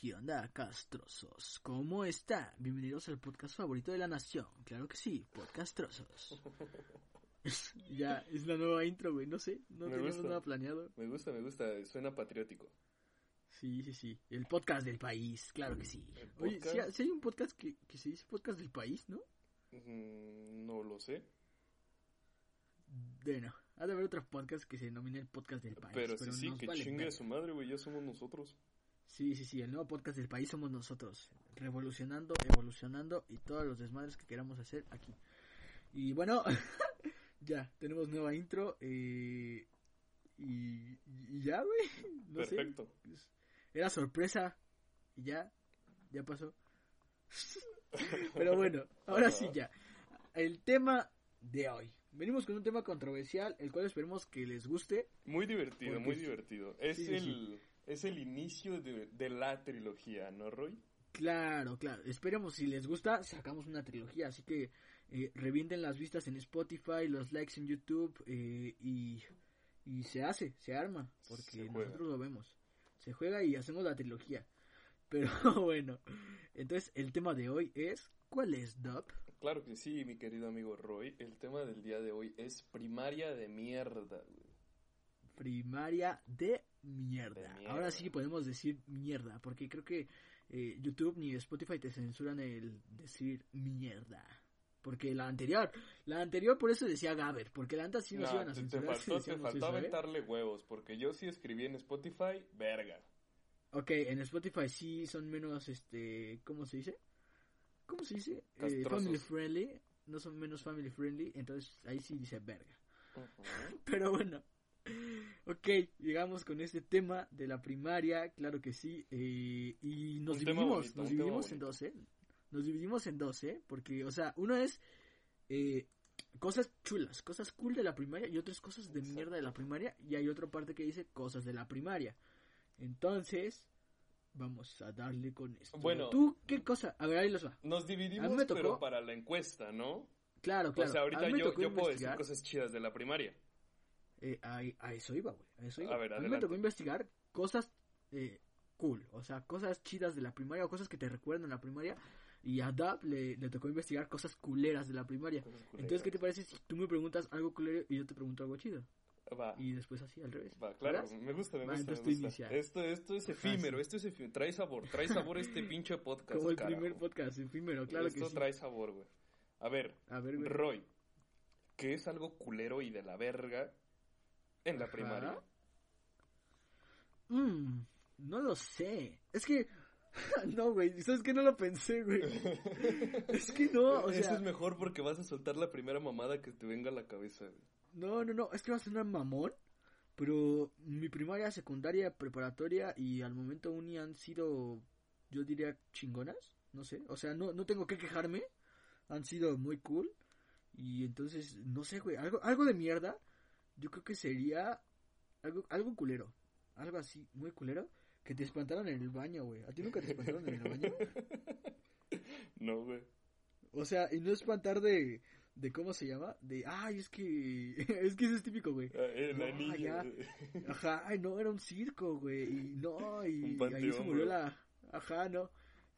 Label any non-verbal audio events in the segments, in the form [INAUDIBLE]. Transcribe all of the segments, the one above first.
¿Qué onda, castrosos? ¿Cómo está? Bienvenidos al podcast favorito de la nación. Claro que sí, Podcast Trozos. [LAUGHS] ya, es la nueva intro, güey. No sé, no Me gusta. nada planeado. Me gusta, me gusta, suena patriótico. Sí, sí, sí. El podcast del país, claro que sí. ¿El Oye, si, si hay un podcast que, que se dice podcast del país, ¿no? Mm, no lo sé. Bueno, ha de haber otro podcast que se denomine el podcast del país. Pero, sí, sí, nos que vale chingue a su madre, güey, ya somos nosotros. Sí, sí, sí, el nuevo podcast del país somos nosotros, revolucionando, evolucionando y todos los desmadres que queramos hacer aquí. Y bueno, [LAUGHS] ya, tenemos nueva intro eh, y, y ya, güey, no sé, Perfecto. pues, era sorpresa y ya, ya pasó. [LAUGHS] Pero bueno, ahora sí ya, el tema de hoy. Venimos con un tema controversial, el cual esperemos que les guste. Muy divertido, Porque muy divertido. Es sí, el sí. Es el inicio de, de la trilogía, ¿no, Roy? Claro, claro. Esperemos si les gusta, sacamos una trilogía. Así que eh, revienten las vistas en Spotify, los likes en YouTube eh, y, y se hace, se arma. Porque Se nosotros lo vemos. Se juega y hacemos la trilogía. [LAUGHS] Pero [LAUGHS] bueno, entonces el tema de hoy es, ¿cuál es, Dub? Claro que sí, mi querido amigo Roy. El tema del día de hoy es primaria de mierda, güey. Primaria de mierda. Ahora sí podemos decir mierda, porque creo que eh, YouTube ni Spotify te censuran el decir mierda. Porque la anterior, la anterior por eso decía Gaber, porque la antes sí nos No, iban a te, te censurar. si faltó, te faltó aventarle huevos, porque yo sí escribí en Spotify, verga. Ok, en Spotify sí son menos, este, ¿cómo se dice? ¿Cómo se dice? Eh, family friendly, no son menos family friendly, entonces ahí sí dice verga. [LAUGHS] Pero bueno, [LAUGHS] ok, llegamos con este tema de la primaria, claro que sí, eh, y nos Un dividimos, bonito, nos dividimos en dos, ¿eh? Nos dividimos en dos, ¿eh? Porque, o sea, uno es eh, cosas chulas, cosas cool de la primaria y otras cosas de Exacto. mierda de la primaria y hay otra parte que dice cosas de la primaria. Entonces, vamos a darle con esto. Bueno. ¿Tú qué cosa? A ver, ahí los va. Nos dividimos, me tocó- pero para la encuesta, ¿no? Claro, claro. o sea, ahorita yo, yo puedo decir cosas chidas de la primaria. Eh, a, a eso iba, güey. A eso iba. A ver, mí me tocó investigar cosas eh, cool, o sea, cosas chidas de la primaria o cosas que te recuerdan la primaria. Y a Dab le, le tocó investigar cosas culeras de la primaria. Entonces, ¿qué te parece si tú me preguntas algo culero y yo te pregunto algo chido? Va, Y después así, al revés. va, claro, ¿Verdad? me gusta, me Va, gusta, me gusta. Esto, esto es efímero, esto es efímero. Trae sabor, trae sabor este pinche podcast, Como el carajo. primer podcast, el primero, claro esto que sí. trae sabor, güey. A ver, A ver. Roy, ¿qué es algo culero y de la verga en la Ajá. primaria? Mm, no lo sé. Es que. [LAUGHS] no, güey. ¿Sabes que No lo pensé, güey. [LAUGHS] es que no, o Eso es mejor porque vas a soltar la primera mamada que te venga a la cabeza, güey. No, no, no, es que va a sonar mamón, pero mi primaria, secundaria, preparatoria y al momento uni han sido, yo diría, chingonas, no sé, o sea, no, no tengo que quejarme, han sido muy cool y entonces, no sé, güey, algo, algo de mierda, yo creo que sería algo, algo culero, algo así, muy culero, que te espantaron en el baño, güey, ¿a ti nunca te espantaron en el baño? [LAUGHS] No, güey. O sea, y no espantar de, de ¿cómo se llama? De, ay, es que, [LAUGHS] es que eso es típico, güey. Ah, la niña. Ajá, ay, no, era un circo, güey. Y no, y [LAUGHS] ahí se murió la. Ajá, no.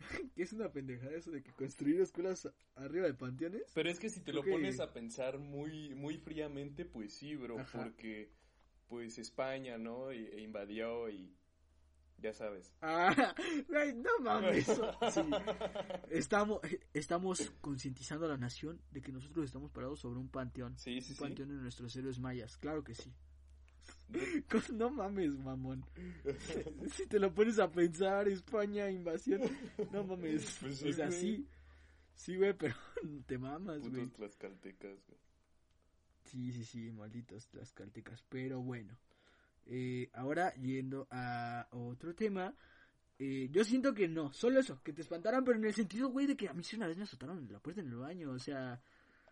[LAUGHS] que es una pendejada eso de que construir escuelas arriba de panteones. Pero es que si te lo pones a pensar muy, muy fríamente, pues sí, bro, Ajá. porque pues España, ¿no? E, e invadió y ya sabes. [LAUGHS] Ah, no mames. [LAUGHS] Sí. Estamos, estamos concientizando a la nación de que nosotros estamos parados sobre un panteón. Sí, sí, un panteón de nuestros héroes mayas, claro que sí. [LAUGHS] No mames, mamón. [LAUGHS] Si te lo pones a pensar, España, invasión, no mames. [LAUGHS] Pues o sí, sea, güey. sí, Sí, güey, pero te mamas, güey. Putos tlaxcaltecas, güey. Sí, sí, sí, malditos tlaxcaltecas. Pero bueno, eh, ahora yendo a otro tema, eh, yo siento que no, solo eso, que te espantaran, pero en el sentido, güey, de que a mí sí una vez me azotaron en la puerta en el baño, o sea,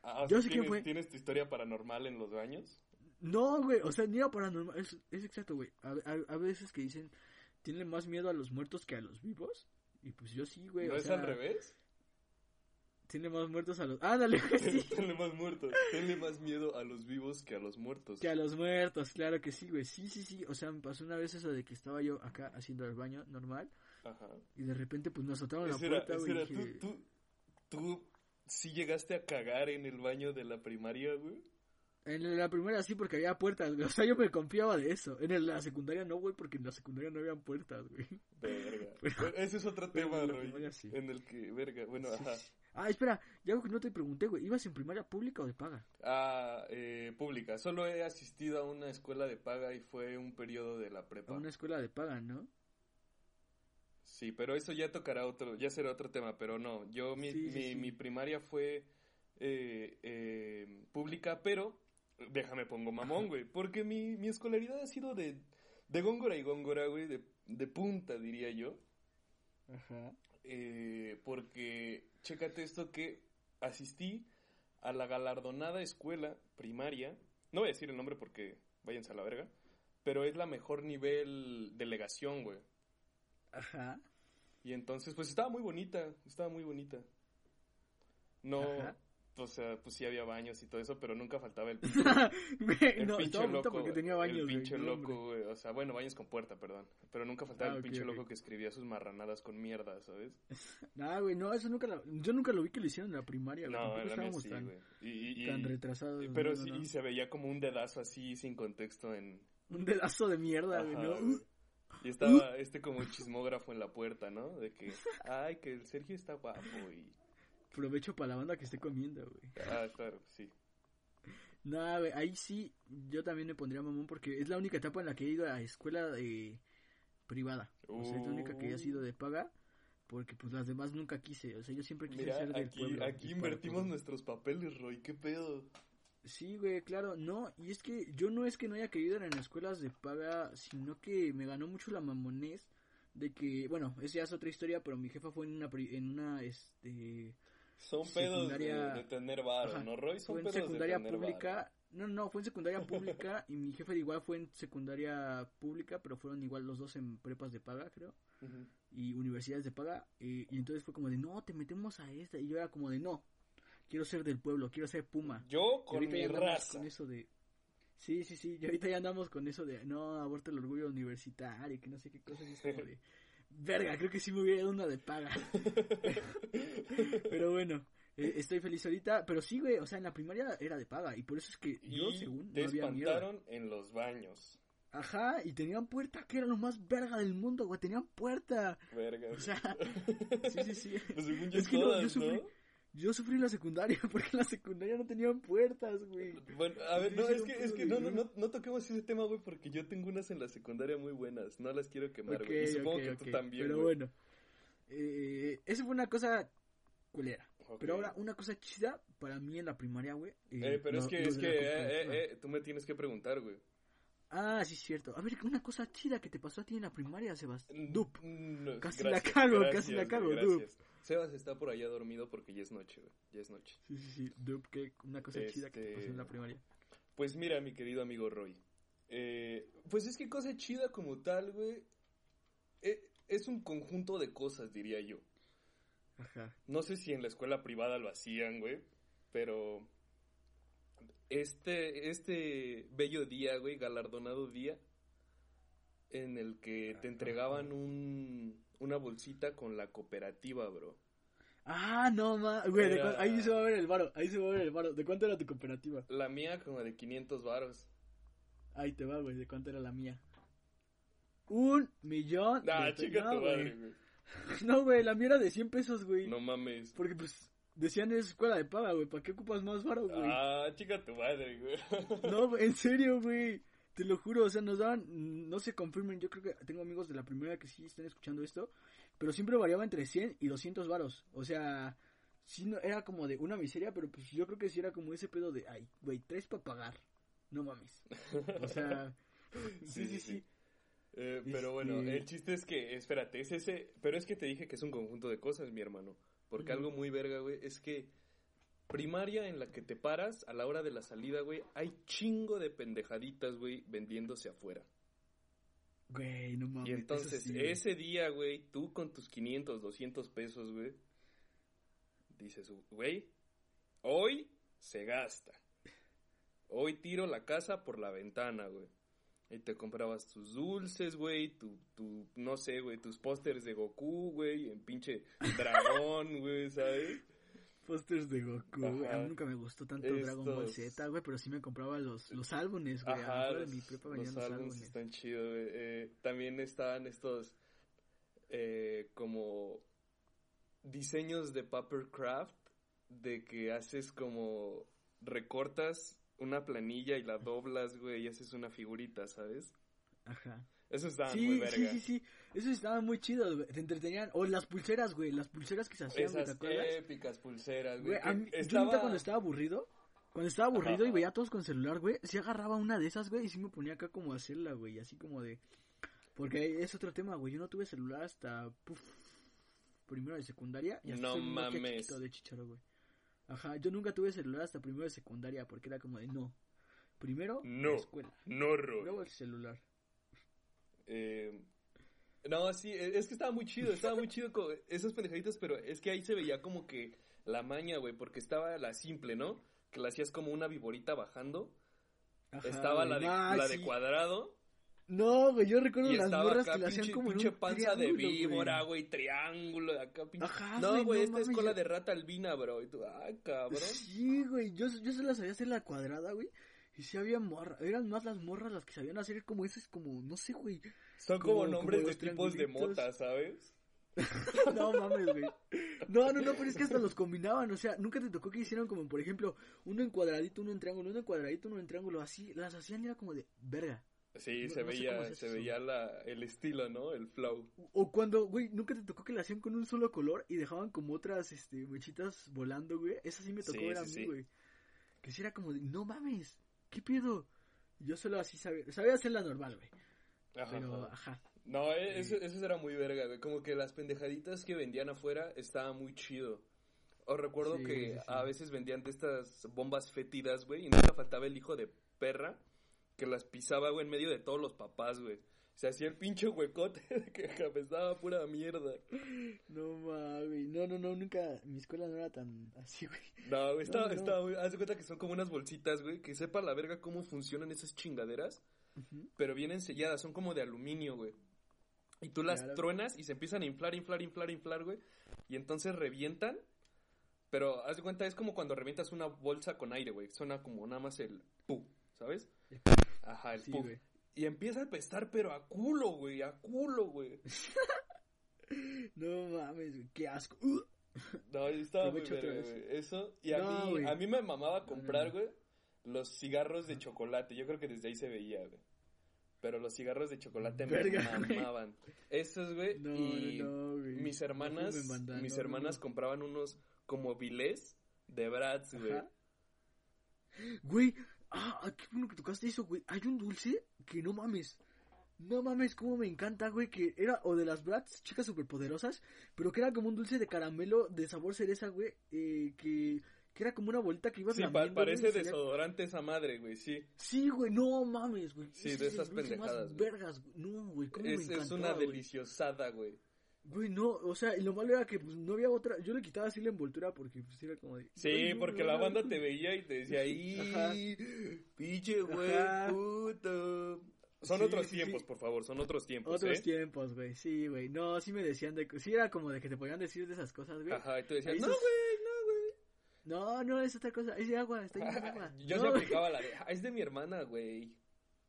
Ah, Yo sé que ¿tienes, fue- ¿Tienes tu historia paranormal en los baños? No, güey, o sea, ni era paranormal, es, es exacto, güey. A, a- a veces que dicen, tienen más miedo a los muertos que a los vivos, y pues yo sí, güey, ¿No o es sea, al revés? tiene más muertos a los... Ándale, güey, sí. [LAUGHS] Tenle más muertos. Tenle más miedo a los vivos que a los muertos. Que a los muertos, claro que sí, güey. Sí, sí, sí. O sea, me pasó una vez eso de que estaba yo acá haciendo el baño normal Ajá. y de repente pues me azotaron la puerta, güey. dije, ¿tú, tú, tú sí llegaste a cagar en el baño de la primaria, güey? En la primera sí porque había puertas, güey. [LAUGHS] O sea, yo me confiaba de eso. En la secundaria no, güey, porque en la secundaria no habían puertas, güey. Verga. [LAUGHS] Pero- ese es otro tema, Roy. sí. En el que, verga, bueno, Sí, ajá. sí. Ah, espera, ya algo que no te pregunté, güey. ¿Ibas en primaria pública o de paga? Ah, eh, pública. Solo he asistido a una escuela de paga y fue un periodo de la A prepa. una escuela de paga, ¿no? Sí, pero eso ya tocará otro, ya será otro tema, pero no, yo mi, mi, mi primaria fue eh, eh, pública, pero déjame pongo mamón, güey, porque mi, mi escolaridad ha sido de, de góngora y góngora, güey, de, de punta, diría yo, Ajá. eh, porque, chécate esto que asistí a la galardonada escuela primaria, no voy a decir el nombre porque váyanse a la verga, pero es la mejor nivel delegación, güey. Ajá. Y entonces, pues estaba muy bonita, estaba muy bonita. No, Ajá. O sea, pues sí había baños y todo eso, pero nunca faltaba el, [LAUGHS] Güey, el no, pinche loco. porque tenía baños, el güey, pinche hombre. loco, güey. O sea, bueno, baños con puerta, perdón. Pero nunca faltaba Ah, el ok, pinche ok. loco que escribía sus marranadas con mierda, ¿sabes? [LAUGHS] Nah, güey, no, eso nunca lo... Yo nunca lo vi que lo hicieron en la primaria, güey. No, en la mía estábamos sí, tan, güey. Y, y- y- tan retrasados. pero no, sí, no, y se veía como un dedazo así, sin contexto en... Un dedazo de mierda, güey, Ajá, ¿no? güey. Y estaba este como chismógrafo en la puerta, ¿no? De que, [LAUGHS] ay, que el Sergio está guapo y... Provecho para la banda que esté comiendo, güey. Ah, claro, sí. Nah, güey, ahí sí, yo también me pondría mamón porque es la única etapa en la que he ido a escuela de privada. O sea, es la única que he sido de paga porque pues las demás nunca quise. O sea, yo siempre quise Mira, ser del aquí, pueblo. aquí de invertimos nuestros papeles, Roy, ¿qué pedo? Sí, güey, claro, no, y es que yo no es que no haya querido ir en escuelas de paga, sino que me ganó mucho la mamonés de que, bueno, esa ya es otra historia, pero mi jefa fue en una, en una, este, Son pedos de, Secundaria- de tener varo. ¿no, Roy? Son fue en pedos de secundaria tener pública, varo. no, no, fue en secundaria pública y mi jefe igual fue en secundaria pública, pero fueron igual los dos en prepas de paga, creo, y universidades de paga, eh, y entonces fue como de, no, te metemos a esta, y yo era como de, no, quiero ser del pueblo, quiero ser Puma. Yo con mi raza. con eso de... Sí, sí, sí, y ahorita ya andamos con eso de, no, aborta el orgullo universitario, que no sé qué cosas, y es como [LAUGHS] de... Verga, creo que sí me hubiera dado una de paga. [LAUGHS] pero bueno, eh, estoy feliz ahorita, pero sí, güey, o sea, en la primaria era de paga, y por eso es que yo, según, te no había espantaron en los baños. Ajá, y tenían puerta, que era lo más verga del mundo, güey, tenían puerta. Verga. O sea, [LAUGHS] sí, sí, sí. Pues según yo Es que no, yo sufrí, ¿no? Yo sufrí en la secundaria, [LAUGHS] porque en la secundaria no tenían puertas, güey. Bueno, a ver, no, es que, es que no, no, no, no toquemos ese tema, güey, porque yo tengo unas en la secundaria muy buenas. No las quiero quemar, Ok, güey. y supongo que tú también, Pero güey. bueno, eh, esa fue una cosa culera. Pero ahora, una cosa chida para mí en la primaria, güey. Eh, pero es que, es que, eh, eh, eh, tú me tienes que preguntar, güey. Ah, sí, es cierto. A ver, una cosa chida que te pasó a ti en la primaria, Sebastián. Dup. Mm, no, Casi la cago, casi la cago, Dup. Sebas está por allá dormido porque ya es noche, güey. Ya es noche. Sí, sí, sí. Dup, que una cosa chida que te pasó en la Este- primaria. Pues mira, mi querido amigo Roy. eh, pues es que cosa chida como tal, güey. eh, es un conjunto de cosas, diría yo. Ajá. No sé si en la escuela privada lo hacían, güey. Pero. Este, este bello día, güey, galardonado día. En el que te entregaban un, una bolsita con la cooperativa, bro. Ah, no, ma. Güey, Era- cu- ahí se va a ver el varo. Ahí se va a ver el varo. ¿De cuánto era tu cooperativa? La mía como de 500 varos. Ahí te va, güey. ¿De cuánto era la mía? Un millón. Ah, de chica no, tu madre, güey. [LAUGHS] No, güey, la mía era de 100 pesos, güey. No mames. Porque, pues, decían es escuela de paga, güey. ¿Para qué ocupas más varo, güey? Ah, chica tu madre, güey. No, [LAUGHS] en serio, güey. Te lo juro, o sea, nos daban, no se confirmen, yo creo que tengo amigos de la primera que sí están escuchando esto, pero siempre variaba entre 100 y 200 varos. O sea, sí no, era como de una miseria, pero pues yo creo que sí era como ese pedo de, ay, güey, tres para pagar. No mames. O sea, [LAUGHS] sí, sí, sí. Eh, pero bueno, Este- el chiste es que, espérate, es ese, pero es que te dije que es un conjunto de cosas, mi hermano. Porque algo muy verga, güey, es que primaria en la que te paras a la hora de la salida, güey, hay chingo de pendejaditas, güey, vendiéndose afuera. Güey, no mames. Y entonces, sí, ese día, güey, tú con tus 500, 200 pesos, güey, dices, güey, hoy se gasta. Hoy tiro la casa por la ventana, güey. Y te comprabas tus dulces, güey, tu, tu, no sé, güey, tus pósters de Goku, güey, en pinche dragón, güey, ¿sabes? Pósters de Goku, güey. A mí nunca me gustó tanto Dragon Ball Z, güey, pero sí me compraba los, los álbumes, güey. Ajá, los, de mi prepa los los álbumes álbumes. están chidos, güey. Eh, también estaban estos eh, como diseños de papercraft de que haces como recortas una planilla y la doblas, güey, y haces una figurita, ¿sabes? Ajá. Eso estaba muy Sí, verga. sí, sí, sí. Eso estaba muy chido, güey. Te entretenían. O las pulseras, güey. Las pulseras que se hacían, güey, ¿te Esas acuerdas? épicas pulseras, Güey, güey. mí, yo estaba- cuando estaba aburrido, cuando estaba aburrido y veía a todos con celular, güey, sí agarraba una de esas, güey, y sí me ponía acá como a hacerla, güey, así como de... Porque es otro tema, güey, yo no tuve celular hasta, puf, primero de secundaria y hasta No mames. de chicharo, güey. Ajá, yo nunca tuve celular hasta primero de secundaria porque era como de, no, primero No. la escuela, No, luego el celular. Eh, no, sí, e- es que estaba muy chido, estaba muy chido con esas pendejaditas, pero es que ahí se veía como que la maña, güey, porque estaba la simple, ¿no? Que la hacías como una viborita bajando. Ajá, estaba la de, Ah, la de sí. cuadrado. No, güey, yo recuerdo Y las acá que la hacían pinche, como en un panza de víbora, güey. triángulo, acá pinche... Ajá, no, güey, no esta es mames, cola yo- de rata albina, bro. Y tú, ay, cabrón. Sí, güey, yo, yo se las sabía hacer la cuadrada, güey. Y sí había morras, eran más las morras las que sabían hacer como ese, como, no sé, güey. Son como, como- nombres como de tipos de mota, ¿sabes? [LAUGHS] No mames, güey. No, no, no, pero es que hasta los combinaban, o sea, nunca te tocó que hicieran como, por ejemplo, uno en cuadradito, uno en triángulo, uno en cuadradito, uno en triángulo, así, las hacían y era como de, verga. Sí, No- se no veía, se hace se veía la, el estilo, ¿no? El flow. O cuando, güey, nunca te tocó que la hacían con un solo color y dejaban como otras, este, mechitas volando, güey. Esa sí me tocó Sí, ver a mí, sí. güey. Que sí era como de, no mames, ¿qué pedo? Yo solo así sabía, sabía hacerla normal, güey. Ajá, Pero, ajá. No, e- eso, eso era muy verga, güey. Como que las pendejaditas que vendían afuera estaba muy chido. Os recuerdo Sí, que sí, sí. a veces vendían de estas bombas fétidas, güey, y nunca faltaba el hijo de perra que las pisaba, güey, en medio de todos los papás, güey. Se hacía el pinche huecote [LAUGHS] de que estaba pura mierda. No mames, no, no, no, nunca, mi escuela no era tan así, güey. No, güey, estaba, No, no. estaba. Haz de cuenta que son como unas bolsitas, güey, que sepa la verga cómo funcionan esas chingaderas, pero vienen selladas, son como de aluminio, güey. Y tú las Claro. truenas y se empiezan a inflar, inflar, inflar, inflar, güey. Y entonces revientan. Pero haz de cuenta, es como cuando revientas una bolsa con aire, güey. Suena como nada más el pu, ¿sabes? Ajá, el Sí, pu. güey. Y empieza a apestar, pero a culo, güey, a culo, güey. [LAUGHS] No mames, güey, qué asco. No, y estaba muy verga, güey. Eso. Y a No, mí, güey. a mí me mamaba comprar, güey, los cigarros de chocolate. Yo creo que desde ahí se veía, güey. Pero los cigarros de chocolate me güey. mamaban. Esos, güey. No, y no, güey. mis hermanas, mis hermanas compraban unos como vilés de Bratz, güey. Güey, ah, qué bueno que tocaste eso, güey. Hay un dulce que no mames. No mames, cómo me encanta, güey, que era o de las Bratz, chicas superpoderosas, pero que era como un dulce de caramelo de sabor cereza, güey, eh, que, que era como una bolita que ibas Sí, pa- güey, parece y salía- desodorante esa madre, güey, sí. Sí, güey, no mames, güey. Sí, Ese de es esas más pendejadas, güey. vergas, güey. No, güey, cómo me Es, es encantaba, una güey. deliciosada, güey. Güey, no, o sea, y lo malo era que pues, no había otra. Yo le quitaba así la envoltura porque pues era como de. Sí, "Güey, no, porque la no". banda te veía y te decía. ¡ay, pinche güey, puto! Son Sí, otros sí, tiempos, sí. por favor, son otros tiempos, Otros ¿eh? tiempos, güey. Sí, güey. No, sí me decían de. Sí, era como de que te podían decir de esas cosas, güey. Ajá, y tú decías, Ahí no, sos- güey, no, güey. No, no, es otra cosa. Es de agua, está lleno de agua. [LAUGHS] Yo no, se aplicaba la de, "Ah, es de mi hermana, güey.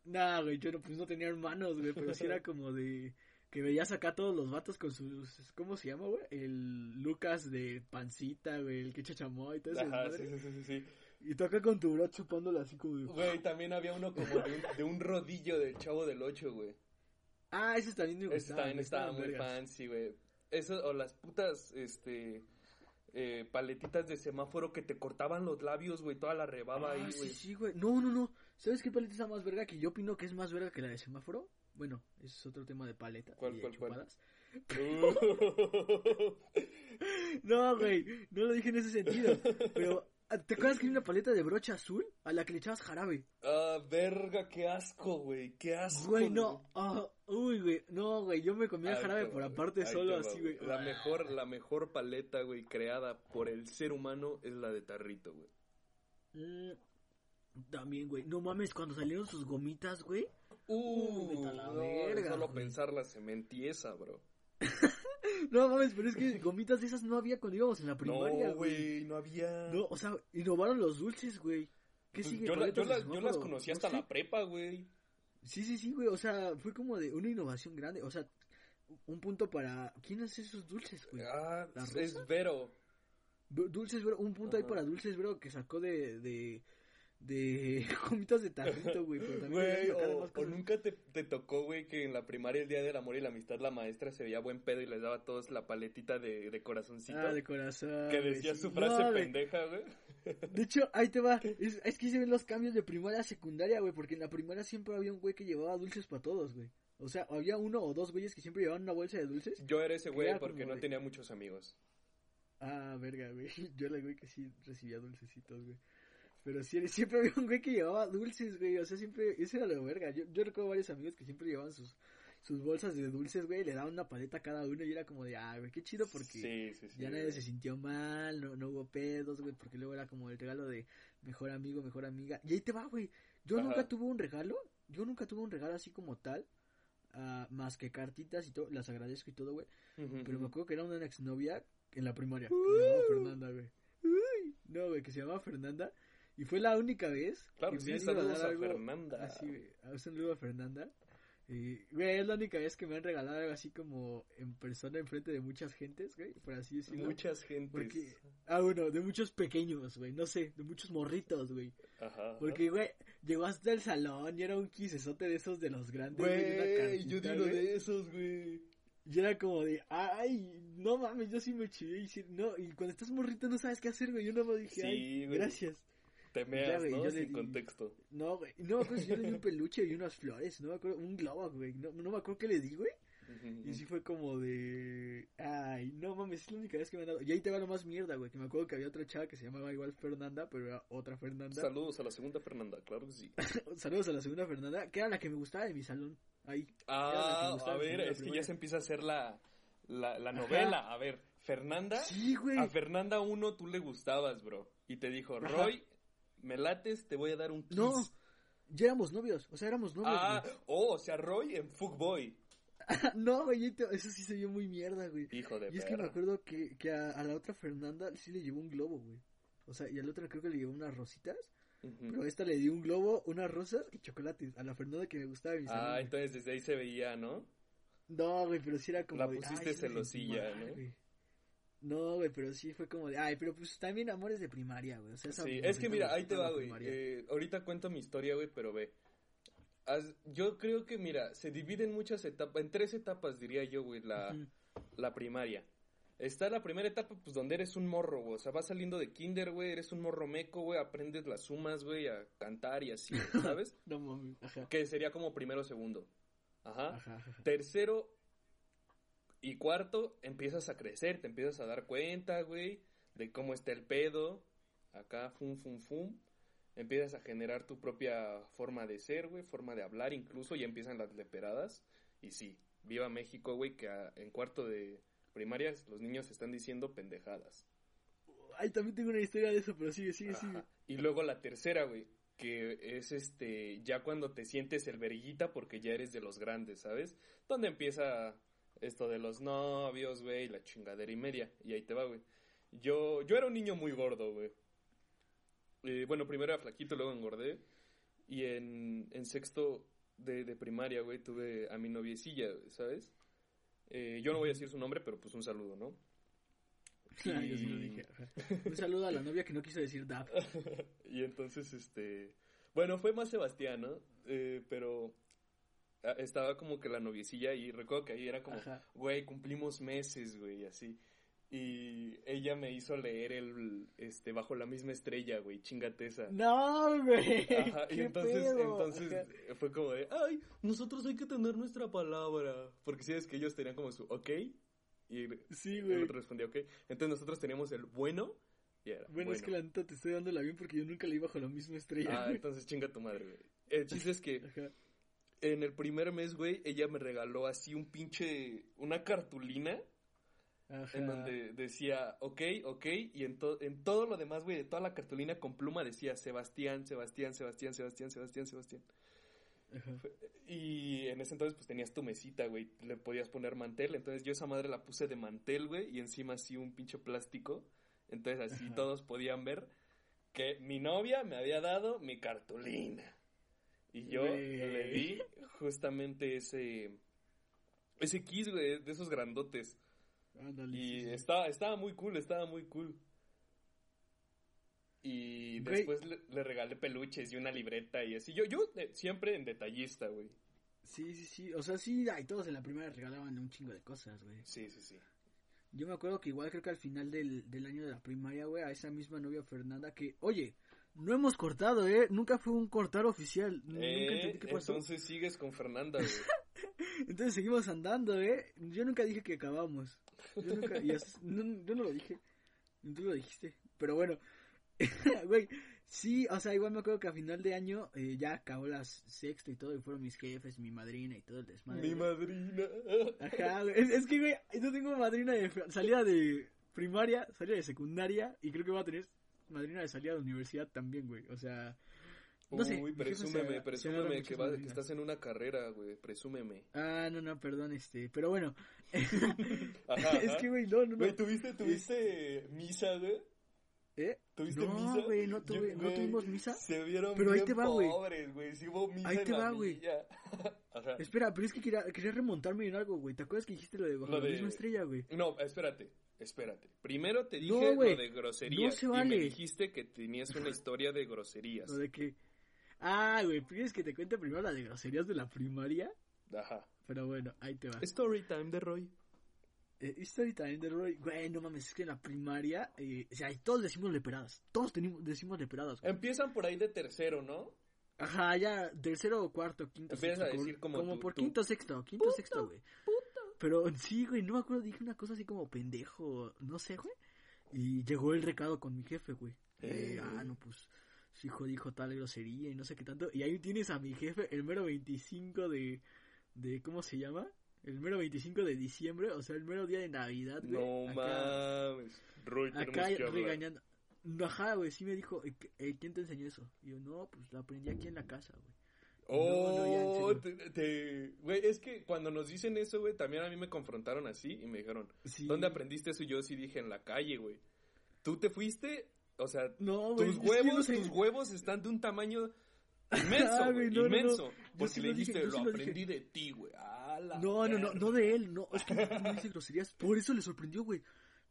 Nah, güey, yo no, pues no tenía hermanos, güey. Pero sí era [LAUGHS] como de. Que veías acá todos los vatos con sus. ¿Cómo se llama, güey? El Lucas de pancita, güey. El que chachamó y todo eso. Ajá, sí, sí, sí, sí, sí. Y acá con tu bro chupándola así como de. Güey, también había uno como de un, de un rodillo del chavo del 8, güey. Ah, ese también me gustaba. Ese estaba muy vergas. fancy, güey. Eso, o las putas, este... eh, paletitas de semáforo que te cortaban los labios, güey, toda la rebaba Ah, ahí, sí, güey. sí, güey. No, no, no. ¿Sabes qué paleta está más verga? Que yo opino que es más verga que la de semáforo. Bueno, ese es otro tema de paleta. ¿Cuál, y de cuál, cuál? chupadas. [LAUGHS] No, güey, no lo dije en ese sentido. Pero, ¿te acuerdas que hay una paleta de brocha azul a la que le echabas jarabe? ah, verga, qué asco, güey, qué asco. Güey, no. ah, uy, güey. No, güey, yo me comía Ahí jarabe por aparte solo va, así, güey. La mejor, la mejor paleta, güey, creada por el ser humano es la de tarrito, güey. Mm, también, güey. No mames, cuando salieron sus gomitas, güey. Uh, la no, verga, solo güey. pensarla se me entiesa, bro. [LAUGHS] No mames, pero es que gomitas de esas no había cuando íbamos en la primaria, no, güey. no había. No, o sea, innovaron los dulces, güey. ¿Qué Pues sigue? yo, la- yo ¿Paletas de las- yo las conocí No hasta sé. la prepa, güey. Sí, sí, sí, güey. O sea, fue como de una innovación grande. O sea, un punto para. ¿Quién hace esos dulces, güey? Ah, ¿La es? Vero. Du- Dulces, bro. Un punto ahí para dulces, bro, que sacó de. de. De [LAUGHS] gomitas de tarrito, güey. Pero también Güey, o, o nunca te, te tocó, güey, que en la primaria, el Día del Amor y la Amistad, la maestra se veía buen pedo y les daba a todos la paletita de, de corazoncito. Ah, de corazón. que decía sí. su frase No, pendeja, güey. De hecho, ahí te va. [LAUGHS] Es, es que se ven los cambios de primaria a secundaria, güey. Porque en la primaria siempre había un güey que llevaba dulces para todos, güey. O sea, había uno o dos güeyes que siempre llevaban una bolsa de dulces. Yo era ese güey Era porque no de- tenía muchos amigos. Ah, verga, güey. [LAUGHS] Yo era el güey que sí recibía dulcecitos, güey. Pero sí, [LAUGHS] siempre había un güey que llevaba dulces, güey. O sea, siempre, eso era lo verga. Yo, yo recuerdo varios amigos que siempre llevaban sus, sus bolsas de dulces, güey. Le daban una paleta a cada uno y era como de, ah, güey, qué chido porque sí, sí, sí. ya nadie güey. se sintió mal, no, no hubo pedos, güey. Porque luego era como el regalo de mejor amigo, mejor amiga. Y ahí te va, güey. Yo Ajá. nunca tuve un regalo. Yo nunca tuve un regalo así como tal. ah, más que cartitas y todo. Las agradezco y todo, güey. Pero me acuerdo que era una exnovia en la primaria. Que se llamaba Fernanda, güey. No, güey, que se llamaba Fernanda. Y fue la única vez. Claro, que sí, me han saludos a algo Fernanda. Así. Un saludo a Fernanda. Y, güey, es la única vez que me han regalado algo así como en persona, enfrente de muchas gentes, güey, por así decirlo. Muchas gentes. Porque, ah, bueno, de muchos pequeños, güey, no sé, de muchos morritos, güey. Ajá. Porque, güey, llegó hasta el salón y era un quisesote de esos de los grandes. güey, Güey, yo di cartita, uno güey. de esos, güey. Y era como de, ay, no mames, yo sí me chivé. Y no, y cuando estás morrito no sabes qué hacer, güey. Yo no me dije, Sí, ay, güey. gracias. Te meas, güey, ¿no? yo Sin di- contexto. No, güey. No me acuerdo si yo le di un peluche y unas flores. No me acuerdo, un globo, güey. No, no me acuerdo qué le di, güey. Y sí fue como de, ay, no mames, es la única vez que me han dado. Y ahí te va lo más mierda, güey. Que me acuerdo que había otra chava que se llamaba igual Fernanda, pero era otra Fernanda. Saludos a la segunda Fernanda, claro que sí. [LAUGHS] Saludos a la segunda Fernanda, que era la que me gustaba de mi salón. Ahí. Ah, a ver, es que ya se empieza a hacer la, la, la Ajá. novela. A ver, Fernanda, Sí, güey. a Fernanda 1 tú le gustabas, bro. Y te dijo, Ajá. Me lates, te voy a dar un kiss. No, ya éramos novios. O sea, éramos novios. Ah, güey. oh, o sea, Roy en Fuckboy. [LAUGHS] no, güey, eso sí se vio muy mierda, güey. Hijo de Y es que me acuerdo que, que a, a la otra Fernanda sí le llevó un globo, güey. O sea, y a la otra creo que le llevó unas rositas. Pero a esta le di un globo, unas rosas y chocolates. A la Fernanda que me gustaba Ah, entonces desde ahí se veía, ¿no? No, güey, pero sí era como La pusiste celosilla, ¿no? güey. No, güey, pero sí fue como de, ay, pero pues también amores de primaria, güey. O sea, Sí, es que mira, ahí te va, güey. Eh, ahorita cuento mi historia, güey, pero ve. Yo creo que, mira, se divide en muchas etapas, en tres etapas diría yo, güey, la, la primaria. Está la primera etapa, pues, donde eres un morro, güey. O sea, vas saliendo de kinder, güey, eres un morro meco, güey, aprendes las sumas, güey, a cantar y así, [LAUGHS] ¿sabes? No mames, ajá. que sería como primero, segundo. Ajá. Ajá, ajá. Tercero y cuarto, empiezas a crecer, te empiezas a dar cuenta, güey, de cómo está el pedo. Acá, fum, fum, fum. Empiezas a generar tu propia forma de ser, güey, forma de hablar incluso, y empiezan las leperadas. Y sí, viva México, güey, que a- en cuarto de primaria los niños están diciendo pendejadas. Ay, también tengo una historia de eso, pero sigue, sigue, sigue. Ajá. Y luego la tercera, güey, que es este, ya cuando te sientes el verguita porque ya eres de los grandes, ¿sabes? Donde empieza esto de los novios, güey, la chingadera y media. Y ahí te va, güey. Yo, yo era un niño muy gordo, güey. Eh, bueno, primero era flaquito, luego engordé. Y en, en sexto de, de primaria, güey, tuve a mi noviecilla, ¿sabes? Eh, yo no voy a decir su nombre, pero pues un saludo, ¿no? Ah, yo sí lo dije. [LAUGHS] Un saludo a la novia que no quiso decir dab. [LAUGHS] y entonces, este... Bueno, fue más Sebastián, ¿no? Eh, pero estaba como que la noviecilla y recuerdo que ahí era como, Ajá. güey, cumplimos meses, güey, así. Y ella me hizo leer el, este, Bajo la misma estrella, güey, chingate esa. No, güey. Ajá, y entonces, pedo. entonces Ajá. fue como de, ay, nosotros hay que tener nuestra palabra. Porque sabes que ellos tenían como su ok y el Sí, el güey. otro respondía ok. Entonces nosotros teníamos el bueno y era Bueno, es que la neta te estoy dando la bien porque yo nunca leí bajo la misma estrella. Ah, güey. entonces chinga tu madre, güey. El chiste es que Ajá. En el primer mes, güey, ella me regaló así un pinche, una cartulina Ajá. en donde decía, ok, ok, y en, to- en todo lo demás, güey, de toda la cartulina con pluma decía Sebastián, Sebastián, Sebastián, Sebastián, Sebastián, Sebastián. Ajá. Y en ese entonces, pues tenías tu mesita, güey, le podías poner mantel. Entonces yo esa madre la puse de mantel, güey, y encima así un pinche plástico. Entonces así Ajá. todos podían ver que mi novia me había dado mi cartulina. Y yo le di justamente ese. Ese kiss, güey, de esos grandotes. Ándale, Y estaba, estaba muy cool, estaba muy cool. Y después le, le regalé peluches y una libreta y así. Yo, yo eh, siempre en detallista, güey. Sí, sí, sí. O sea, sí, ay, todos en la primera regalaban un chingo de cosas, güey. Sí, sí, sí. Yo me acuerdo que igual creo que al final del, del año de la primaria, güey, a esa misma novia Fernanda que, oye, no hemos cortado, ¿eh? Nunca fue un cortar oficial. Nunca Eh, entendí qué pasó. entonces sigues con Fernanda, güey. [LAUGHS] Entonces seguimos andando, ¿eh? Yo nunca dije que acabamos. Yo nunca, y as- no, yo no lo dije. Tú lo dijiste. Pero bueno, [LAUGHS] güey, sí, o sea, igual me acuerdo que a final de año eh, ya acabó la sexta y todo, y fueron mis jefes, mi madrina y todo el desmadre. Mi madrina. Ajá, güey. Es, es que, güey, yo tengo madrina de salida de primaria, salida de secundaria, y creo que voy a tener madrina de salida de universidad también, güey. O sea, no sé. Uy, se- presúmeme, se presúmeme que, vas- que estás en una carrera, güey. Presúmeme. Ah, no, no, perdón, este, pero bueno. [LAUGHS] Ajá, [LAUGHS] es que, güey, no, no, no. Güey, ¿tuviste, tuviste misa, güey? ¿Eh? ¿Tuviste No, misa? güey, no Yo, tuve- no tuvimos misa. Se vieron Pero ahí te va, güey. pobres, güey. Sí hubo misa Ahí en te la va, güey. [LAUGHS] Espera, pero es que quería, quería remontarme en algo, güey. ¿Te acuerdas que dijiste lo de bajo Lo la de- misma estrella, güey? No, espérate, espérate. Primero te No, dije lo de groserías. no se Y vale. me dijiste que tenías una historia de groserías. Lo de que... Ah, güey, ¿quieres que te cuente primero la de groserías de la primaria? Ajá. Pero bueno, ahí te va. Story time de Roy. Eh, Story time de Roy. Güey, no mames, es que en la primaria... Eh, o sea, todos decimos leperadas. Todos tenemos, decimos leperadas, güey. Empiezan por ahí de tercero, ¿no? Ajá, ya, tercero o cuarto, quinto, Empiezas sexto. a decir como por tu- quinto, sexto, quinto, sexto, güey. Pero sí, güey, no me acuerdo, dije una cosa así como pendejo, no sé, güey. Y llegó el recado con mi jefe, güey. Eh, Eh. ah, no, pues, su hijo dijo tal grosería y no sé qué tanto. Y ahí tienes a mi jefe, el mero 25 de, de ¿cómo se llama? El mero 25 de diciembre, o sea, el mero día de Navidad, güey. No acá- mames. Roy, Acá que regañando. No, Ajá, güey, sí me dijo, eh, eh, ¿quién te enseñó eso? Y yo, no, pues lo aprendí aquí en la casa, güey. No, no, ya, Oh, te, güey, es que cuando nos dicen eso, güey, también a mí me confrontaron así y me dijeron, Sí. ¿dónde aprendiste eso? Y yo sí dije en la calle, güey. ¿Tú te fuiste? O sea, No, tus huevos, tus huevos están de un tamaño [LAUGHS] inmenso, Ah, inmenso. Porque le dijiste, lo aprendí de ti, güey. A No, no, no, no de él, no, es que no dice [LAUGHS] groserías, por eso le sorprendió, güey.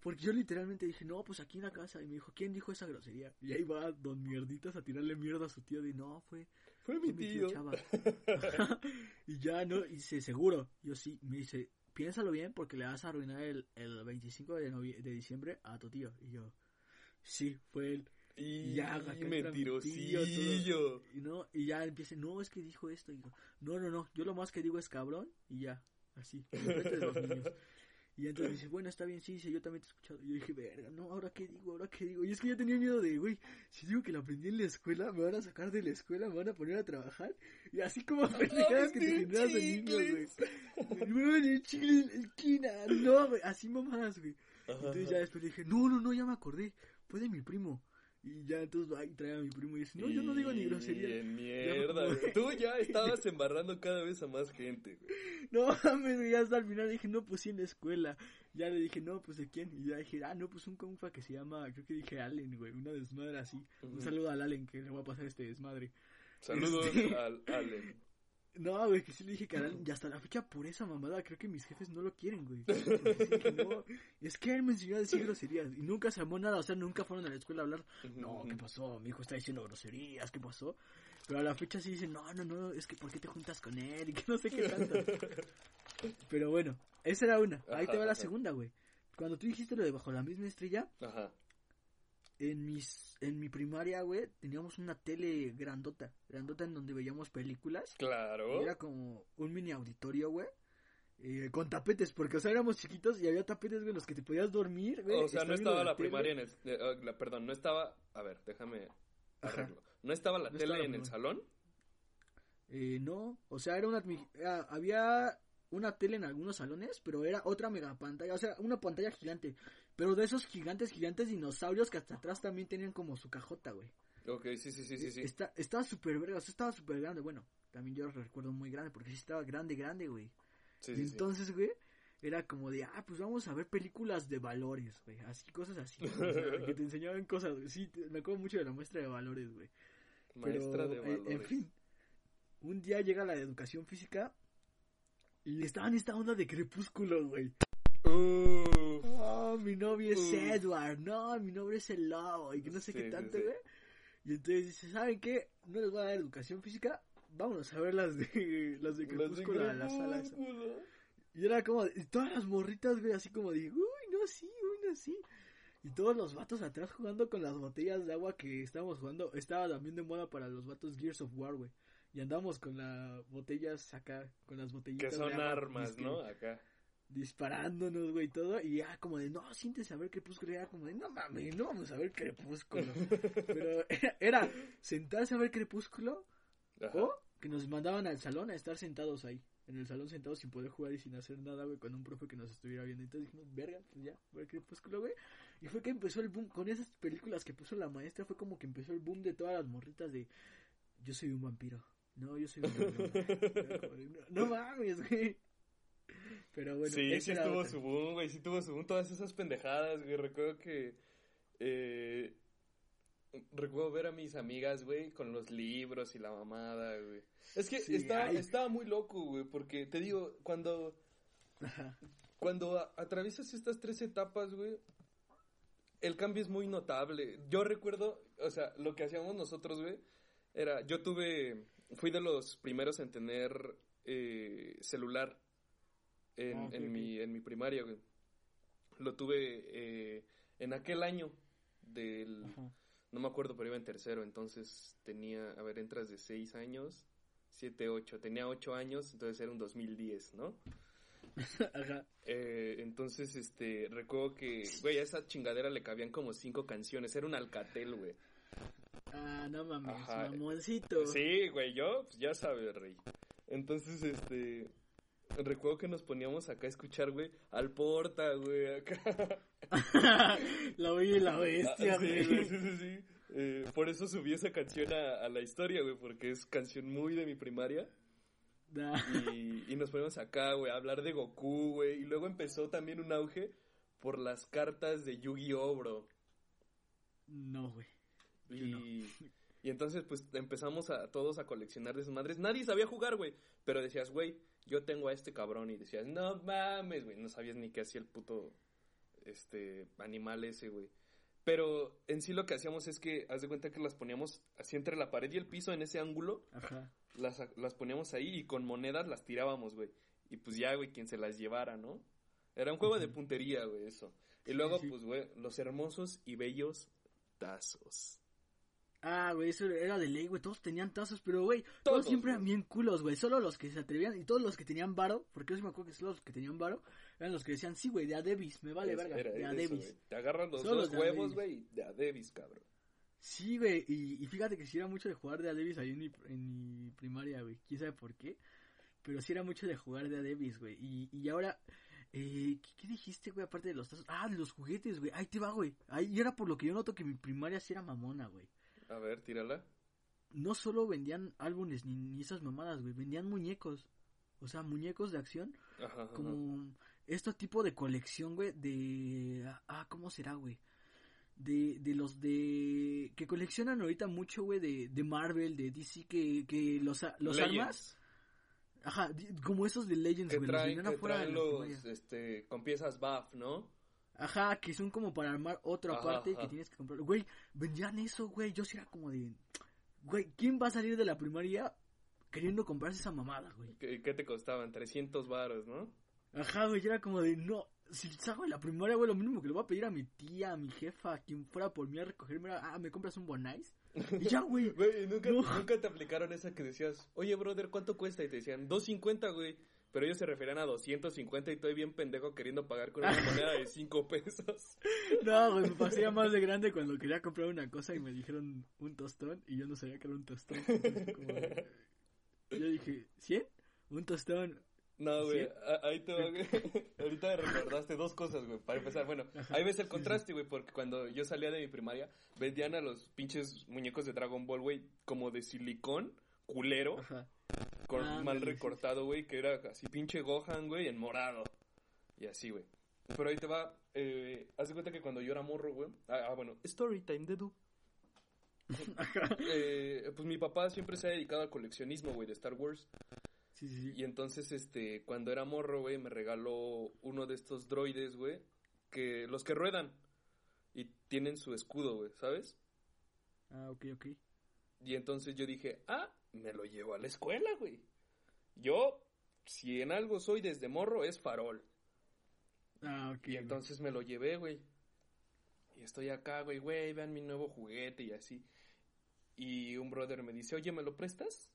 Porque yo literalmente dije, no, pues aquí en la casa. Y me dijo, ¿quién dijo esa grosería? Y ahí va Don Mierditas a tirarle mierda a su tío. De no, fue, Fue mi fue mi tío tío. Chava. [LAUGHS] y ya, ¿no? Y dice, seguro. Yo sí, me dice, piénsalo bien porque le vas a arruinar el, el 25 de, de diciembre a tu tío. Y yo, sí, fue él. Y ya, mi mentirosillo. Y, no, y ya empieza, no, es que dijo esto. Y digo, no, no, no, yo lo más que digo es cabrón. Y ya, así, enfrente de los niños. Y entonces dice, bueno, está bien, sí, sí, yo también te he escuchado. Y yo dije, verga, no, ahora qué digo, ahora qué digo. Y es que yo tenía miedo de, güey, si digo que lo aprendí en la escuela, me van a sacar de la escuela, me van a poner a trabajar. Y así como pendejadas que te generas de niño, güey. chicles. No, de chile en la esquina. No, güey, así mamadas, güey. Entonces ya después dije, no, no, no, ya me acordé, fue de mi primo. Y ya entonces va y trae a mi primo y dice, no, yo no digo ni grosería. mierda, güey. Tú ya [LAUGHS] estabas embarrando cada vez a más gente, güey. No mames, ya hasta al final dije, no, pues sí en la escuela. Ya le dije, no, pues de quién. Y ya dije, ah, no, pues un compa que se llama, creo que dije Allen, güey, una desmadre así. Un saludo al Allen que le voy a pasar este desmadre. Saludos Este- al Allen. No, güey, que sí le dije que Allen, y hasta la fecha por esa mamada, creo que mis jefes no lo quieren, güey. Dije, no, [LAUGHS] es que él me enseñó a decir groserías y nunca se armó nada, o sea, nunca fueron a la escuela a hablar. No, ¿qué pasó? Mi hijo está diciendo groserías, ¿qué pasó? Pero a la fecha sí dicen, no, no, no, es que ¿por qué te juntas con él? Y que no sé qué tanto. [LAUGHS] Pero bueno, esa era una. Ahí te va la ajá. segunda, güey. cuando tú dijiste lo de bajo la misma estrella, Ajá. En mis en mi primaria, güey, teníamos una tele grandota, grandota en donde veíamos películas. Claro. Era como un mini auditorio, güey. eh, con tapetes, porque, o sea, éramos chiquitos y había tapetes, güey, en los que te podías dormir, güey. O sea, no estaba la primaria en el... eh, ah, la- perdón, no estaba... A ver, déjame arreglo. ¿No estaba la No tele estaba, en el salón? Eh, no, o sea, era una... era- había una tele en algunos salones, pero era otra mega pantalla, o sea, una pantalla gigante. Pero de esos gigantes, gigantes dinosaurios que hasta atrás también tenían como su cajota, güey. Ok, sí, sí, sí, sí. sí. Está, estaba súper verga, o sea, estaba súper grande. Bueno, también yo lo recuerdo muy grande, porque sí estaba grande, grande, güey. Sí, y sí, entonces, güey, era como de, ah, pues vamos a ver películas de valores, güey. Así, cosas así. o sea, que te [LAUGHS] enseñaban cosas, güey. Sí, te- me acuerdo mucho de la muestra de valores, güey. Maestra de eh. En fin, un día llega la de educación física y estaban esta onda de crepúsculo, güey. Uf. Mi novio es Uf. Edward, no, mi novio es el lobo, y que no sé Sí, qué tanto, sí. güey. Y entonces dice, ¿saben qué? No les voy a dar educación física, vámonos a ver las de, [LAUGHS] las de crepúsculo a la sala esa. Y era como, y todas las morritas, güey, así como de, uy, no, sí, uy, no, sí. Y todos los vatos atrás jugando con las botellas de agua que estábamos jugando. Estaba también de moda para los vatos Gears of War, güey. Y andamos con las botellas acá, con las Que botellitas son de agua, armas, ¿no? Acá. Disparándonos, güey, todo. Y ya como de, no, siéntese a ver crepúsculo. Y era como de, no mames, no vamos a ver crepúsculo. Pero era, era sentarse a ver crepúsculo Ajá. o que nos mandaban al salón a estar sentados ahí. En el salón sentados sin poder jugar y sin hacer nada, güey, con un profe que nos estuviera viendo. Entonces dijimos, verga, pues ya, ver crepúsculo, güey. Y fue que empezó el boom. Con esas películas que puso la maestra, fue como que empezó el boom de todas las morritas de, yo soy un vampiro. No, yo soy un vampiro. [LAUGHS] No, no mames, güey. Pero bueno, sí, sí estuvo otra. su boom, güey, sí tuvo su boom, todas esas pendejadas, güey, recuerdo que, eh, recuerdo ver a mis amigas, güey, con los libros y la mamada, güey. Es que Sí, estaba, ay. estaba muy loco, güey, porque te digo, cuando, Ajá. cuando a- atraviesas estas tres etapas, güey, el cambio es muy notable. Yo recuerdo, o sea, lo que hacíamos nosotros, güey, era, yo tuve, fui de los primeros en tener eh, celular en, Ah, en mi, en mi primaria, güey. Lo tuve eh, en aquel año del, Ajá. no me acuerdo, pero iba en tercero, entonces tenía, a ver, entras de seis años, siete, ocho, tenía ocho años, entonces era un 2010, ¿no? [LAUGHS] Ajá. Eh, entonces, este, recuerdo que, güey, a esa chingadera le cabían como cinco canciones, era un alcatel, güey. Ah, no mames, mamoncito. Sí, güey, yo, pues, ya sabes, rey. Entonces, este, recuerdo que nos poníamos acá a escuchar, güey, al porta, güey, acá. [LAUGHS] la bella y la bestia, Ah, sí, güey. güey, sí, sí, sí. Eh, por eso subí esa canción a, a la historia, güey, porque es canción muy de mi primaria. Da. Y, y nos ponemos acá, güey, a hablar de Goku, güey. Y luego empezó también un auge por las cartas de Yu-Gi-Oh, bro. No, güey. Y, no. Y entonces, pues, empezamos a todos a coleccionar de esas madres. Nadie sabía jugar, güey. Pero decías, güey, yo tengo a este cabrón. Y decías, no mames, güey. No sabías ni qué hacía el puto, este, animal ese, güey. Pero en sí lo que hacíamos es que, haz de cuenta que las poníamos así entre la pared y el piso, en ese ángulo. Ajá. Las, las poníamos ahí y con monedas las tirábamos, güey. Y pues ya, güey, quien se las llevara, ¿no? Era un juego de puntería, güey, eso. Y Sí, luego, sí. pues, güey, los hermosos y bellos tazos. Ah, güey, eso era de ley, güey. Todos tenían tazos, pero, güey, todos, Todos, siempre eran bien culos, güey. Solo los que se atrevían y todos los que tenían varo, porque yo sí me acuerdo que solo los que tenían varo eran los que decían, sí, güey, de a Davis, me vale verga, de a Davis. Te agarran los Solo dos huevos, güey, y de a Davis, cabrón. Sí, güey, y, y fíjate que sí era mucho de jugar de a Davis ahí en mi, en mi primaria, güey. ¿Quién sabe por qué? Pero sí era mucho de jugar de a Davis, güey. Y, y ahora, eh, ¿qué, qué dijiste, güey, aparte de los tazos? Ah, de los juguetes, güey. Ahí te va, güey. Ahí era por lo que yo noto que mi primaria sí era mamona, güey. A ver, tírala. no solo vendían álbumes ni, ni esas mamadas, güey, vendían muñecos. O sea, muñecos de acción, Ajá, ajá. como este tipo de colección, güey, de... Ah, ¿cómo será, güey? De, de los de... Que coleccionan ahorita mucho, güey, de, de Marvel, de DC, que, que los, los Legends, armas... Ajá, como esos de Legends, Que güey, los traen, que afuera traen los, primaria. este, con piezas buff, ¿no? Ajá, que son como para armar otra Ajá, parte ajá. que tienes que comprar. Güey, vendían eso, güey. Yo sí era como de. Güey, ¿quién va a salir de la primaria queriendo comprarse esa mamada, güey? ¿Qué, qué te costaban? 300 varos, ¿no? Ajá, güey, yo era como de. No, si salgo de la primaria, güey, lo mínimo que le voy a pedir a mi tía, a mi jefa, a quien fuera por mí a recogerme era, ah, ¿me compras un Bonais? Y ya, güey. [LAUGHS] Güey, ¿nunca, No. nunca te aplicaron esa que decías, oye, brother, ¿cuánto cuesta? Y te decían, 250, güey. Pero ellos se referían a 250 y estoy bien pendejo queriendo pagar con una moneda de 5 [LAUGHS] pesos. No, güey, me pasé más de grande cuando quería comprar una cosa y me dijeron un tostón y yo no sabía que era un tostón. Como [LAUGHS] Yo dije, ¿100? Un tostón. No, güey, ahí te va, güey. [LAUGHS] Ahorita me recordaste dos cosas, güey, para empezar. Bueno, ahí ves el contraste, güey, porque cuando yo salía de mi primaria, vendían a los pinches muñecos de Dragon Ball, güey, como de silicón, culero, Ajá. Ah, mal recortado, güey, que era así pinche Gohan, güey, en morado. Y así, güey. Pero ahí te va, eh, haz de cuenta que cuando yo era morro, güey. Ah, ah, bueno, story time de Du. [LAUGHS] Eh, pues mi papá siempre se ha dedicado al coleccionismo, güey, de Star Wars. Sí, sí, sí. Y entonces, este, cuando era morro, güey, me regaló uno de estos droides, güey, que los que ruedan y tienen su escudo, güey, ¿sabes? Ah, ok, ok. Y entonces yo dije, ah, me lo llevo a la escuela, güey. Yo, si en algo soy desde morro, es farol. Ah, ok. Y entonces me lo llevé, güey. Y estoy acá, güey, güey, vean mi nuevo juguete y así. Y un brother me dice, oye, ¿me lo prestas?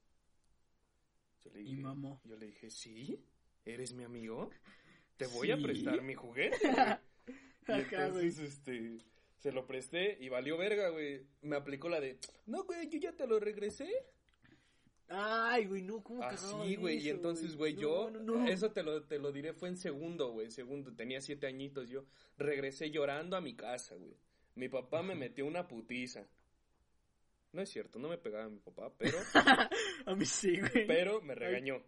Yo le Y mamó. Yo le dije, ¿sí? ¿Eres mi amigo? Te voy a prestar mi juguete. [LAUGHS] güey". Y entonces, este, se lo presté y valió verga, güey. Me aplicó la de, no, güey, yo ya te lo regresé. Ay, güey, no, ¿cómo Así, güey. Y entonces, güey, No, yo, no, no. eso te lo, te lo diré, fue en segundo, güey. Segundo, tenía siete añitos yo. Regresé llorando a mi casa, güey. Mi papá me metió una putiza. No es cierto, no me pegaba mi papá, pero, [LAUGHS] A mí sí, güey. pero me regañó.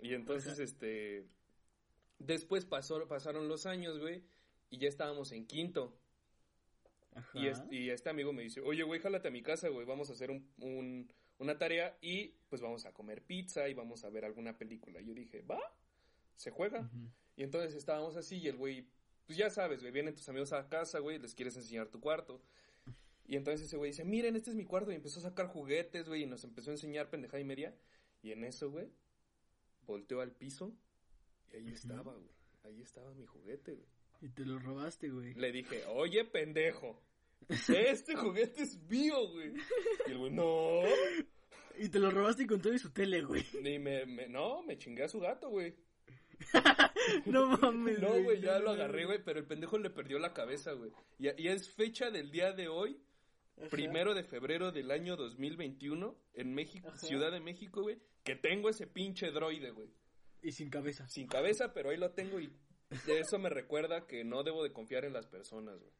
Y entonces, este, después pasó, pasaron los años, güey, y ya estábamos en quinto. Ajá. Y, es- y este amigo me dice, oye, güey, jálate a mi casa, güey, vamos a hacer un, un- una tarea y pues vamos a comer pizza y vamos a ver alguna película. Y yo dije, va, se juega. Y entonces estábamos así y el güey, pues ya sabes, güey, vienen tus amigos a casa, güey, les quieres enseñar tu cuarto. Y entonces ese güey dice, miren, este es mi cuarto y empezó a sacar juguetes, güey, y nos empezó a enseñar pendejada y media. Y en eso, güey, volteó al piso y ahí estaba, güey. Ahí estaba mi juguete, güey. Y te lo robaste, güey. Le dije, oye, pendejo, este juguete es mío, güey. Y el güey, no. Y te lo robaste con todo y su tele, güey. Y me, me- no, me chingué a su gato, güey. [LAUGHS] No mames, No, güey, ya no, lo agarré, güey, pero el pendejo le perdió la cabeza, güey. Y, y es fecha del día de hoy, Ajá. primero de febrero del año 2021, en México, Ajá. Ciudad de México, güey, que tengo ese pinche droide, güey. Y sin cabeza. Sin cabeza, pero ahí lo tengo y de eso me recuerda que no debo de confiar en las personas, güey.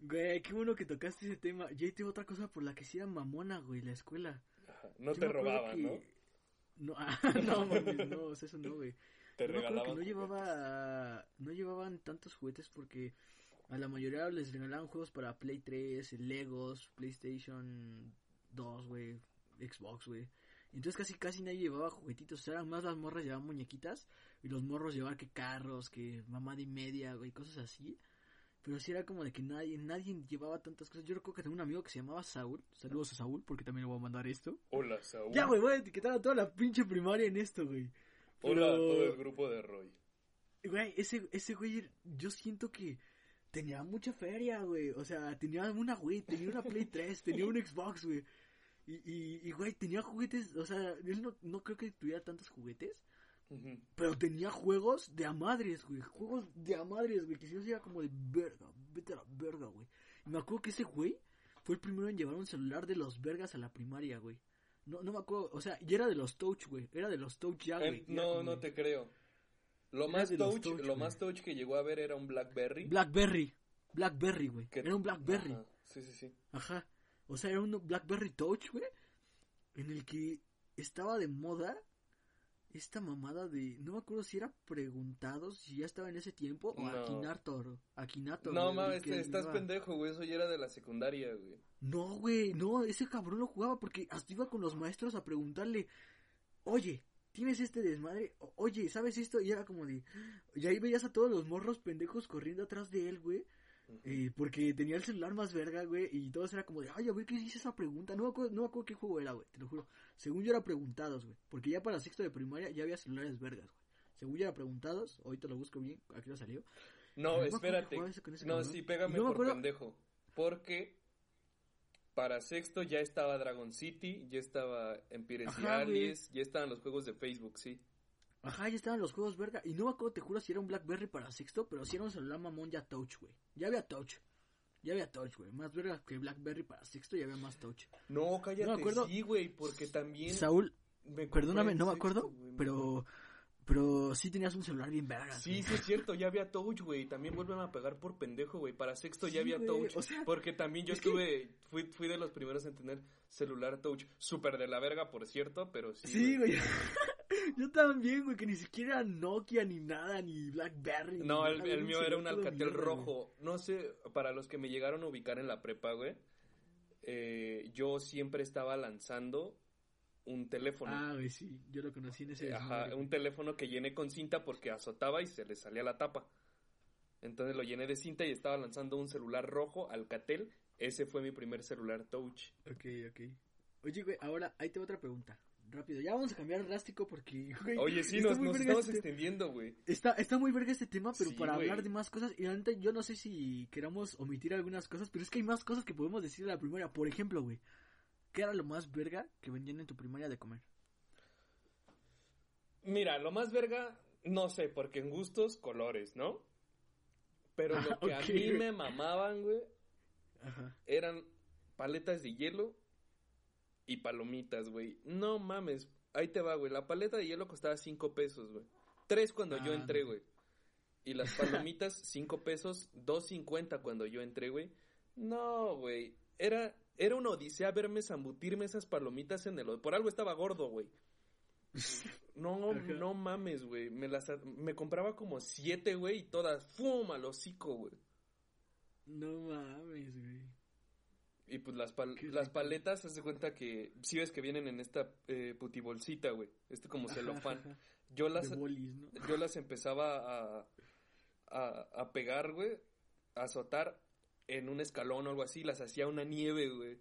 Güey, qué bueno que tocaste ese tema. Yo ahí tengo otra cosa por la que sí era mamona, güey, la escuela. Ajá, No Yo te robaban, que- ¿no? No, [LAUGHS] ah, no, mames, no, o sea, eso no, güey. Te Yo regalaban. no llevaba, no llevaban tantos juguetes porque a la mayoría les regalaban juegos para Play 3, Legos, PlayStation 2, güey, Xbox, güey. Entonces casi casi nadie llevaba juguetitos, o sea, eran más las morras llevaban muñequitas y los morros llevaban que carros, que mamada y media, güey, cosas así. Pero sí era como de que nadie, nadie llevaba tantas cosas. Yo recuerdo que tengo un amigo que se llamaba Saúl. Saludos a Saúl porque también le voy a mandar esto. Hola, Saúl. Ya, güey, voy a etiquetar a toda la pinche primaria en esto, güey. Hola a todo el grupo de Roy. Güey, ese, ese güey, yo siento que tenía mucha feria, güey. O sea, tenía una Wii, tenía una Play 3, tenía un Xbox, güey. Y, y, y, güey, tenía juguetes, o sea, él no, no creo que tuviera tantos juguetes, Pero tenía juegos de a madres, güey. Juegos de a madres, güey, que si no sería como de verga, vete a la verga, güey. Y me acuerdo que ese güey fue el primero en llevar un celular de los vergas a la primaria, güey. No, no me acuerdo, o sea, y era de los touch, güey. Era de los touch ya, Eh, güey. ya no, no te creo. Lo Era más touch, touch, lo güey. más touch que llegó a ver era un Blackberry. Blackberry. Blackberry, güey. Era un Blackberry. Ajá, Sí, sí, sí. Ajá. O sea, era un Blackberry Touch, güey. En el que estaba de moda esta mamada de. No me acuerdo si era preguntados, si ya estaba en ese tiempo, o No. Akinator. Akinator. No mames, estás iba- pendejo, güey. Eso ya era de la secundaria, güey. No, güey, no, ese cabrón lo jugaba porque hasta iba con los maestros a preguntarle, oye, ¿tienes este desmadre? O- Oye, ¿sabes esto? Y era como de... Y ahí veías a todos los morros pendejos corriendo atrás de él, güey. Eh, porque tenía el celular más verga, güey. Y todos era como de, ay, a ver qué dice esa pregunta. No me acuerdo, no me acuerdo qué juego era, güey, te lo juro. Según yo era preguntados, güey. Porque ya para sexto de primaria ya había celulares vergas, güey. Según yo era preguntados, ahorita lo busco bien, aquí lo salió. no No, espérate. No, sí, Y pégame no por pendejo. Porque para sexto ya estaba Dragon City, ya estaba Empires y Ajá, güey. Allies, ya estaban los juegos de Facebook, sí. Ajá, ya estaban los juegos verga. Y no me acuerdo, te juro, si era un Blackberry para sexto, pero si era un celular mamón ya touch, güey. Ya había touch. Ya había touch, güey. Más verga que Blackberry para sexto y había más touch. No, cállate, No me acuerdo. sí, güey, porque también... Saúl, perdóname, no me sexto, acuerdo, güey, pero pero sí tenías un celular bien verga. Sí, güey. sí es cierto, ya había touch, güey. También vuelven a pegar por pendejo, güey. Para sexto Sí, ya había güey, touch. o sea, porque también yo es que- estuve, fui, fui de los primeros en tener celular touch. Súper de la verga, por cierto, pero sí. Sí, güey. [LAUGHS] Yo también, güey, que ni siquiera Nokia ni nada, ni Blackberry. ni No, el, nada, el mío era un Alcatel mierda, güey. rojo. No sé, para los que me llegaron a ubicar en la prepa, güey. eh, yo siempre estaba lanzando un teléfono. Ah, güey, sí, yo lo conocí en ese. Ajá, desmadre, un teléfono que llené con cinta porque azotaba y se le salía la tapa. Entonces lo llené de cinta y estaba lanzando un celular rojo, Alcatel. Ese fue mi primer celular touch. Ok, ok. Oye, güey, ahora ahí te va otra pregunta. Rápido, ya vamos a cambiar drástico porque, [LAUGHS] güey, Oye, sí, nos, estamos este- extendiendo, güey. Está, está muy verga este tema, pero Sí, para güey. hablar de más cosas, y ahorita yo no sé si queramos omitir algunas cosas, pero es que hay más cosas que podemos decir de la primaria. Por ejemplo, güey, ¿qué era lo más verga que vendían en tu primaria de comer? Mira, lo más verga, no sé, porque en gustos, colores, ¿no? Pero lo Ah, que a mí me mamaban, güey, Ajá. eran paletas de hielo y palomitas, güey. No mames, ahí te va, güey. La paleta de hielo costaba cinco pesos, güey. Tres cuando yo Ah, entré, güey. Y las palomitas, [LAUGHS] cinco pesos, dos cincuenta cuando yo entré, güey. No, güey. Era, era una odisea verme zambutirme esas palomitas en el... Por algo estaba gordo, güey. [LAUGHS] No, no mames, güey. Me las me compraba como siete, güey, y todas, ¡fum! al hocico, güey. No mames, güey. Y pues las, pal- las paletas, haz de cuenta que si ves que vienen en esta eh, putibolsita, güey. Este como celofán. Yo las, De bolis, ¿no? yo las empezaba a, a, a pegar, güey, a azotar en un escalón o algo así. Las hacía una nieve, güey.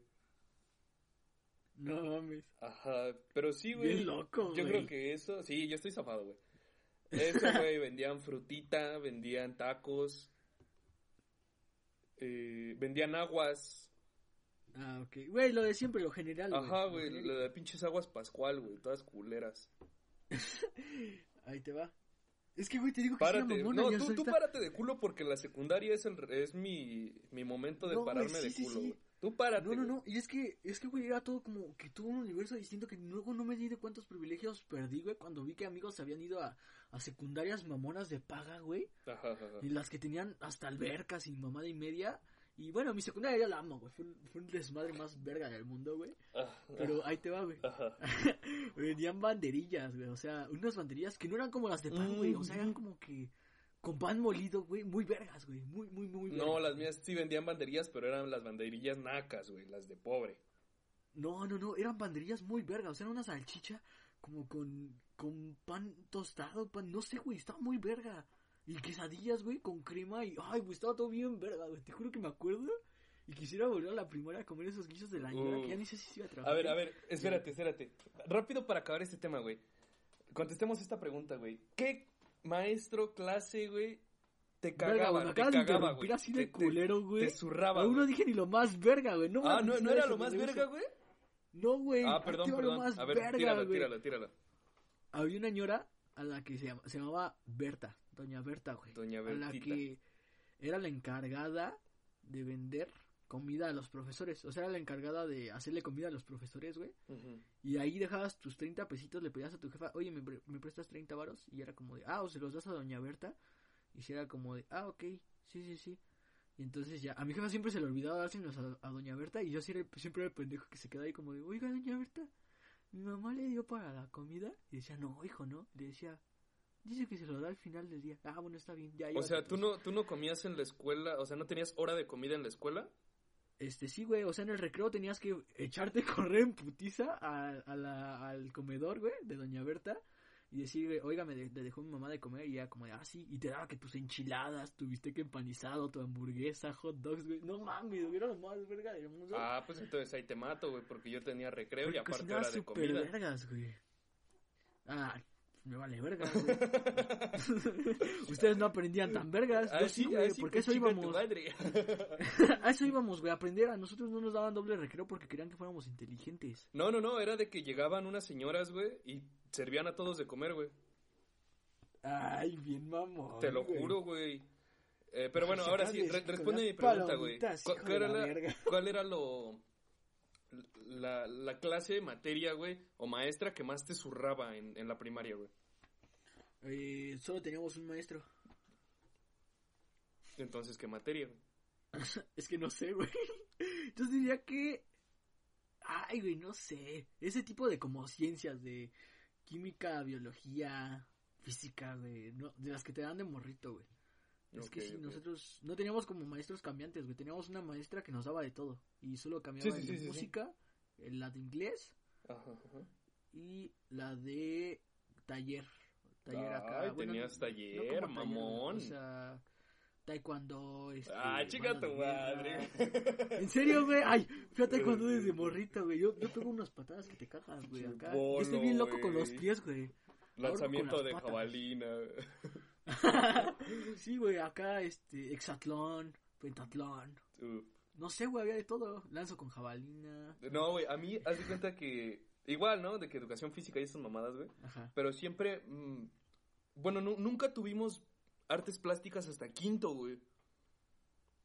No mames. Ajá, pero sí, güey. Bien loco, Yo creo que eso, sí, yo estoy zafado, güey. Eso, güey, [LAUGHS] vendían frutita, vendían tacos, eh, vendían aguas. Ah, ok. Güey, lo de siempre, lo general. Ajá, güey, lo de pinches aguas pascual, güey, todas culeras. [LAUGHS] Ahí te va. Es que, güey, te digo que Párate, una mamona no, tú, tú párate de culo porque la secundaria es, el, es mi, mi momento de No, pararme sí, de sí, culo, sí. güey. Tú párate. No, no, no, y es que, es que, güey, era todo como que tuvo un universo distinto que luego no me di de cuántos privilegios perdí, güey, cuando vi que amigos se habían ido a, a secundarias mamonas de paga, güey, Ajá, ajá, ajá. y las que tenían hasta albercas y mamada y media, y bueno, mi secundaria ya la amo, güey, fue, un- fue un desmadre más verga del mundo, güey, Ah, pero ahí te va, güey, Ajá. [LAUGHS] vendían banderillas, güey, o sea, unas banderillas que no eran como las de pan, güey, o sea, eran como que con pan molido, güey, muy vergas, güey, muy, muy, muy No, vergas. las mías sí vendían banderillas, pero eran las banderillas nacas, güey, las de pobre. No, no, no, eran banderillas muy vergas, o sea, era una salchicha como con, con pan tostado, pan, no sé, güey, estaba muy verga. Y quesadillas, güey, con crema y, ay, güey, estaba todo bien verga, güey, te juro que me acuerdo. Y quisiera volver a la primaria a comer esos guisos de la ñora, que ya ni sé si se iba a trabajar. A ver, a ver, espérate, espérate. Rápido para acabar este tema, güey. Contestemos esta pregunta, güey. ¿Qué maestro, clase, güey, te Verga, cagaba? güey, me te cagaba, güey. así Te- de te- culero, güey. Te zurraba, Aún no dije ni lo más verga, güey, no Ah, ¿no, no era lo más verga, güey? No, güey. Ah, perdón, te va lo perdón. más A ver, verga, tíralo, güey. tíralo, tíralo. Había una ñora a la que se llamaba Berta, doña Berta, güey. Doña a la Bertita. que era la encargada de vender comida a los profesores. O sea, era la encargada de hacerle comida a los profesores, güey. Y ahí dejabas tus 30 pesitos, le pedías a tu jefa, oye, ¿me, pre- me prestas 30 varos? Y era como de, ah, o se los das a doña Berta. Y si era como de, ah, ok, sí, sí, sí. Y entonces ya, a mi jefa siempre se le olvidaba dárselos a, a doña Berta. Y yo siempre era el pendejo que se quedaba ahí como de, oiga, doña Berta, mi mamá le dio para la comida. Y decía, no, hijo, no. Le decía, dice que se lo da al final del día. Ah, bueno, está bien, ya. O sea, ¿tú llévatelos". no, ¿tú no comías en la escuela? O sea, ¿no tenías hora de comida en la escuela? Este sí, güey, o sea, en el recreo tenías que echarte a correr en putiza a, a la- al comedor, güey, de Doña Berta. Y decir, oiga, me de- dejó mi mamá de comer y ya como de, ah, sí, y te daba que tus enchiladas, tu bistec empanizado, tu hamburguesa, hot dogs, güey. No mames, güey, era lo más verga del mundo. Ah, pues entonces ahí te mato, güey, porque yo tenía recreo y Porque aparte cocinaba hora de comida. vergas, güey. Ah, me vale verga, güey. [LAUGHS] Ustedes no aprendían tan vergas. Yo sí, güey, porque eso íbamos. [LAUGHS] A eso íbamos, güey, a aprender. A nosotros no nos daban doble recreo porque querían que fuéramos inteligentes. No, no, no, era de que llegaban unas señoras, güey, y servían a todos de comer, güey. Ay, bien mamón. Te lo güey. juro, güey. Eh, pero bueno, ahora sí, re- responde mi pregunta, güey. ¿Cuál, cuál era lo... La, la clase, materia, güey, o maestra que más te zurraba en, en la primaria, güey? Eh, solo teníamos un maestro. Entonces, ¿qué materia? [LAUGHS] Es que no sé, güey. Entonces diría que. Ay, güey, no sé. Ese tipo de como ciencias de química, biología, física, güey. No, de las que te dan de morrito, güey. Es que ok. nosotros no teníamos como maestros cambiantes, güey. Teníamos una maestra que nos daba de todo. Y solo cambiaba Sí, de sí, música, el- la de inglés Ajá, ajá. y la de taller. Taller acá. Bueno, tenías no- taller, mamón. O sea, taekwondo. Este, Ah, chica tu madre. [LAUGHS] ¿En serio, güey? Ay, fíjate cuando desde [LAUGHS] morrito, güey. Yo, yo pego unas patadas que te cagas, güey. Acá. Bolo, Yo estoy bien loco con los pies, güey. Lanzamiento de patas. jabalina. [LAUGHS] [LAUGHS] sí, güey, acá, este, hexatlón, pentatlón. Uh. No sé, güey, había de todo. Lanzo con jabalina. No, güey, a mí, haz de cuenta que... Igual, ¿no? De que educación física y esas mamadas, güey. Ajá. Pero siempre... mm, bueno, nu- nunca tuvimos artes plásticas hasta quinto, güey.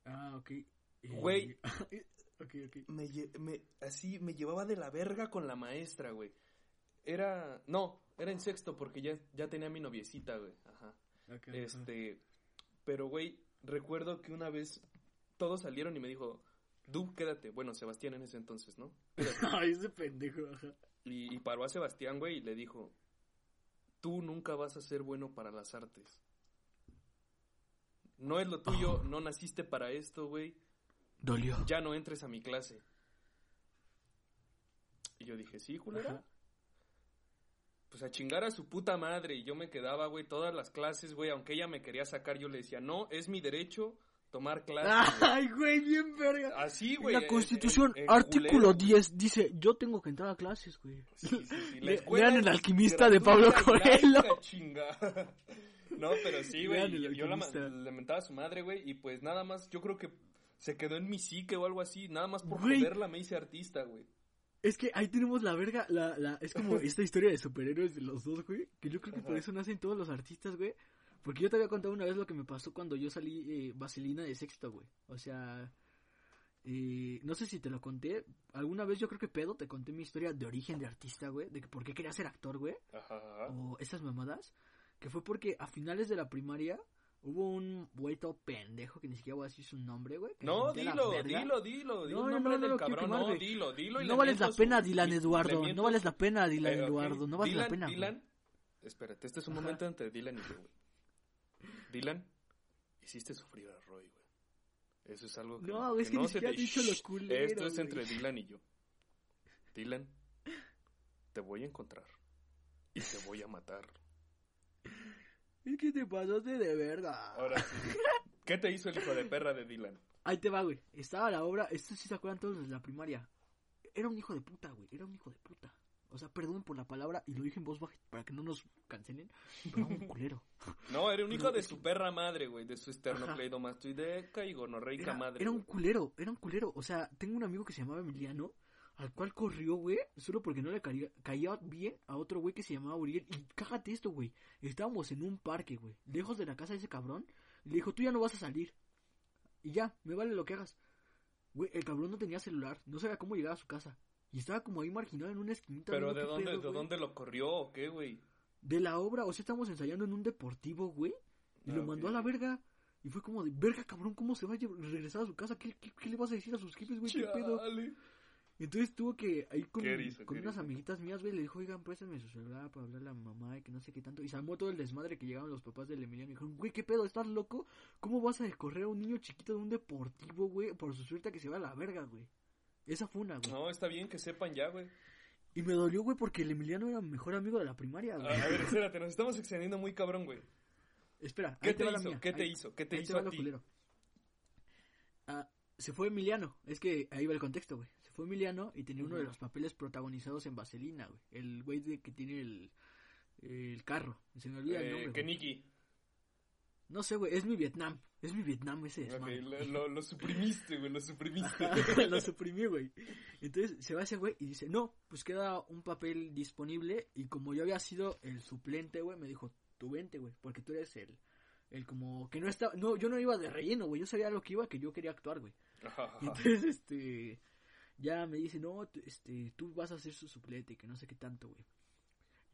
Ah, ok. Eh, Güey. [LAUGHS] ok, ok. Me, me- así, me llevaba de la verga con la maestra, güey. Era... No, era en sexto porque ya, ya tenía mi noviecita, güey. Ajá. Este... Pero, güey, recuerdo que una vez todos salieron y me dijo... Du, quédate. Bueno, Sebastián en ese entonces, ¿no? [LAUGHS] Ay, ese pendejo. Y, y paró a Sebastián, güey, y le dijo, tú nunca vas a ser bueno para las artes. No es lo tuyo, no naciste para esto, güey. Dolió. Ya no entres a mi clase. Y yo dije, sí, culera. Ajá. Pues a chingar a su puta madre. Y yo me quedaba, güey, todas las clases, güey. Aunque ella me quería sacar, yo le decía, no, es mi derecho tomar clases. güey". [LAUGHS] Ay, güey, bien verga. Así, güey. la Constitución, en- en artículo culero, 10, dice, yo tengo que entrar a clases, güey. Sí, sí, sí. La Le- escuela lean es El alquimista de Pablo Coelho. chinga. [LAUGHS] No, pero sí, güey. Yo Alquimista. lamentaba a su madre, güey. Y pues nada más, yo creo que se quedó en mi psique o algo así. Nada más por Güey. joderla me hice artista, güey. Es que ahí tenemos la verga, la, la, es como [LAUGHS] esta historia de superhéroes de los dos, güey, que yo creo que por eso nacen todos los artistas, güey. Porque yo te había contado una vez lo que me pasó cuando yo salí eh, vaselina de sexto, güey. O sea, eh, no sé si te lo conté. Alguna vez yo creo que pedo te conté mi historia de origen de artista, güey. De que por qué quería ser actor, güey. Ajá. O esas mamadas. Que fue porque a finales de la primaria hubo un todo pendejo que ni siquiera voy a decir su nombre, güey. No, dilo, dilo, dilo. Di No, el nombre no, no del cabrón. quemar, no, dilo, dilo. Y No le vales la pena, Dylan Eduardo. No vales la pena, Dylan. Eduardo. No vales la pena. güey. Dylan, espérate, este es un momento entre Dylan y yo, güey. Dylan, hiciste sufrir a Roy, güey. Eso es algo que No, es que no ni se te- dicho lo culero, Esto es entre Dylan y yo. Dylan, te voy a encontrar y te voy a matar. Es que te pasaste de verga. Ahora sí. ¿Qué te hizo el hijo de perra de Dylan? Ahí te va, güey. Estaba la obra. Esto sí se acuerdan todos los de la primaria. Era un hijo de puta, güey. Era un hijo de puta. O sea, perdón por la palabra y lo dije en voz baja para que no nos cancelen. Pero era un [LAUGHS] culero. No, era un hijo de su perra madre, güey, de su Ajá. esternocleidomastoideca y gonorreica madre. era un culero. Era un culero. O sea, tengo un amigo que se llamaba Emiliano. Al cual corrió, güey. Solo porque no le caía, caía bien a otro güey que se llamaba Uriel. Y cágate esto, güey. Estábamos en un parque, güey. Lejos de la casa de ese cabrón. Y le dijo, tú ya no vas a salir. Y ya, me vale lo que hagas. Güey, el cabrón no tenía celular. No sabía cómo llegar a su casa. Y estaba como ahí marginado en una esquinita. Pero ¿de dónde, pedo, ¿de dónde lo corrió o qué, güey? De la obra, o sea, estamos ensayando en un deportivo, güey. Y Ah, lo mandó a la verga. Y fue como de, verga, cabrón, ¿cómo se va a regresar a su casa? ¿Qué, qué, qué le vas a decir a sus jefes, güey? ¿Qué pedo? Entonces tuvo que, ahí con, Qué erizo, con qué unas amiguitas mías, güey, le dijo, oigan, préstame su celular para hablarle a mamá y que no sé qué tanto. Y se armó todo el desmadre que llegaban los papás del Emiliano y dijeron, güey, ¿qué pedo? ¿Estás loco? ¿Cómo vas a correr a un niño chiquito de un deportivo, güey? Por su suerte que se va a la verga, güey. Esa fue una, güey. No, está bien que sepan ya, güey. Y me dolió, güey, porque el Emiliano era mi mejor amigo de la primaria, A, güey. a ver, espérate, nos estamos extendiendo muy cabrón, güey. Espera, ¿Qué te la hizo? ¿Qué te Ahí- hizo? ¿Qué te ahí hizo va a lo ti? culero. Ah, se fue Emiliano. Es que ahí va el contexto, güey. Fue Emiliano y tenía uno de los papeles protagonizados en Vaselina, güey. El güey de que tiene el. el carro. Se me olvida el Eh, nombre. güey. Keniki. No sé, güey, es mi Vietnam. Es mi Vietnam ese desmadre. lo, lo- lo suprimiste, güey, lo suprimiste. [LAUGHS] lo suprimí, güey. Entonces se va ese güey y dice, no, pues queda un papel disponible y como yo había sido el suplente, güey, me dijo, tú vente, güey, porque tú eres el, el como que no estaba, no, yo no iba de relleno, güey, yo sabía lo que iba, que yo quería actuar, güey. Entonces, este, ya me dice, no, este, tú vas a ser su suplente, que no sé qué tanto, güey.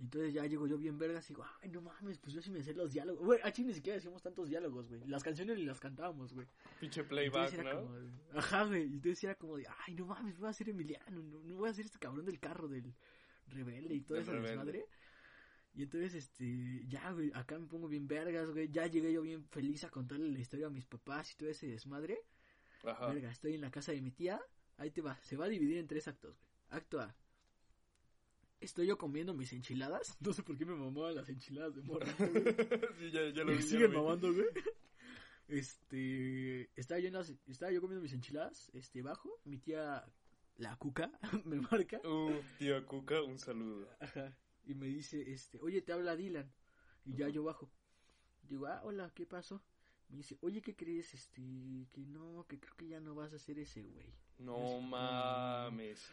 Entonces ya llego yo bien vergas y digo, ay, no mames, pues yo sí me sé los diálogos. Güey, aquí ni siquiera decíamos tantos diálogos, güey. Las canciones ni las cantábamos, güey. Pinche playback, ¿no? como Ajá, güey. Entonces era como de, ay, no mames, voy a ser Emiliano, no, no voy a ser este cabrón del carro del rebelde y todo eso desmadre. Y entonces, este, ya, güey, acá me pongo bien vergas, güey. Ya llegué yo bien feliz a contarle la historia a mis papás y todo ese desmadre. Ajá. Verga, estoy en la casa de mi tía. Ahí te va. Se va a dividir en tres actos, güey. Acto A. Estoy yo comiendo mis enchiladas. [LAUGHS] No sé por qué me mamaban las enchiladas de morro. [LAUGHS] sí, ya, ya lo Me vi. ya siguen lo vi. mamando, güey. Este, estaba yo, en las- estaba yo comiendo mis enchiladas, este, bajo, mi tía, la cuca, [LAUGHS] me marca, Uh, tía Cuca, un saludo. ajá, y me dice, este, oye, te habla Dylan, y ya yo bajo, digo, ah, hola, ¿qué pasó? Me dice, oye, ¿qué crees? Este, que no, que creo que ya no vas a ser ese güey. No mames.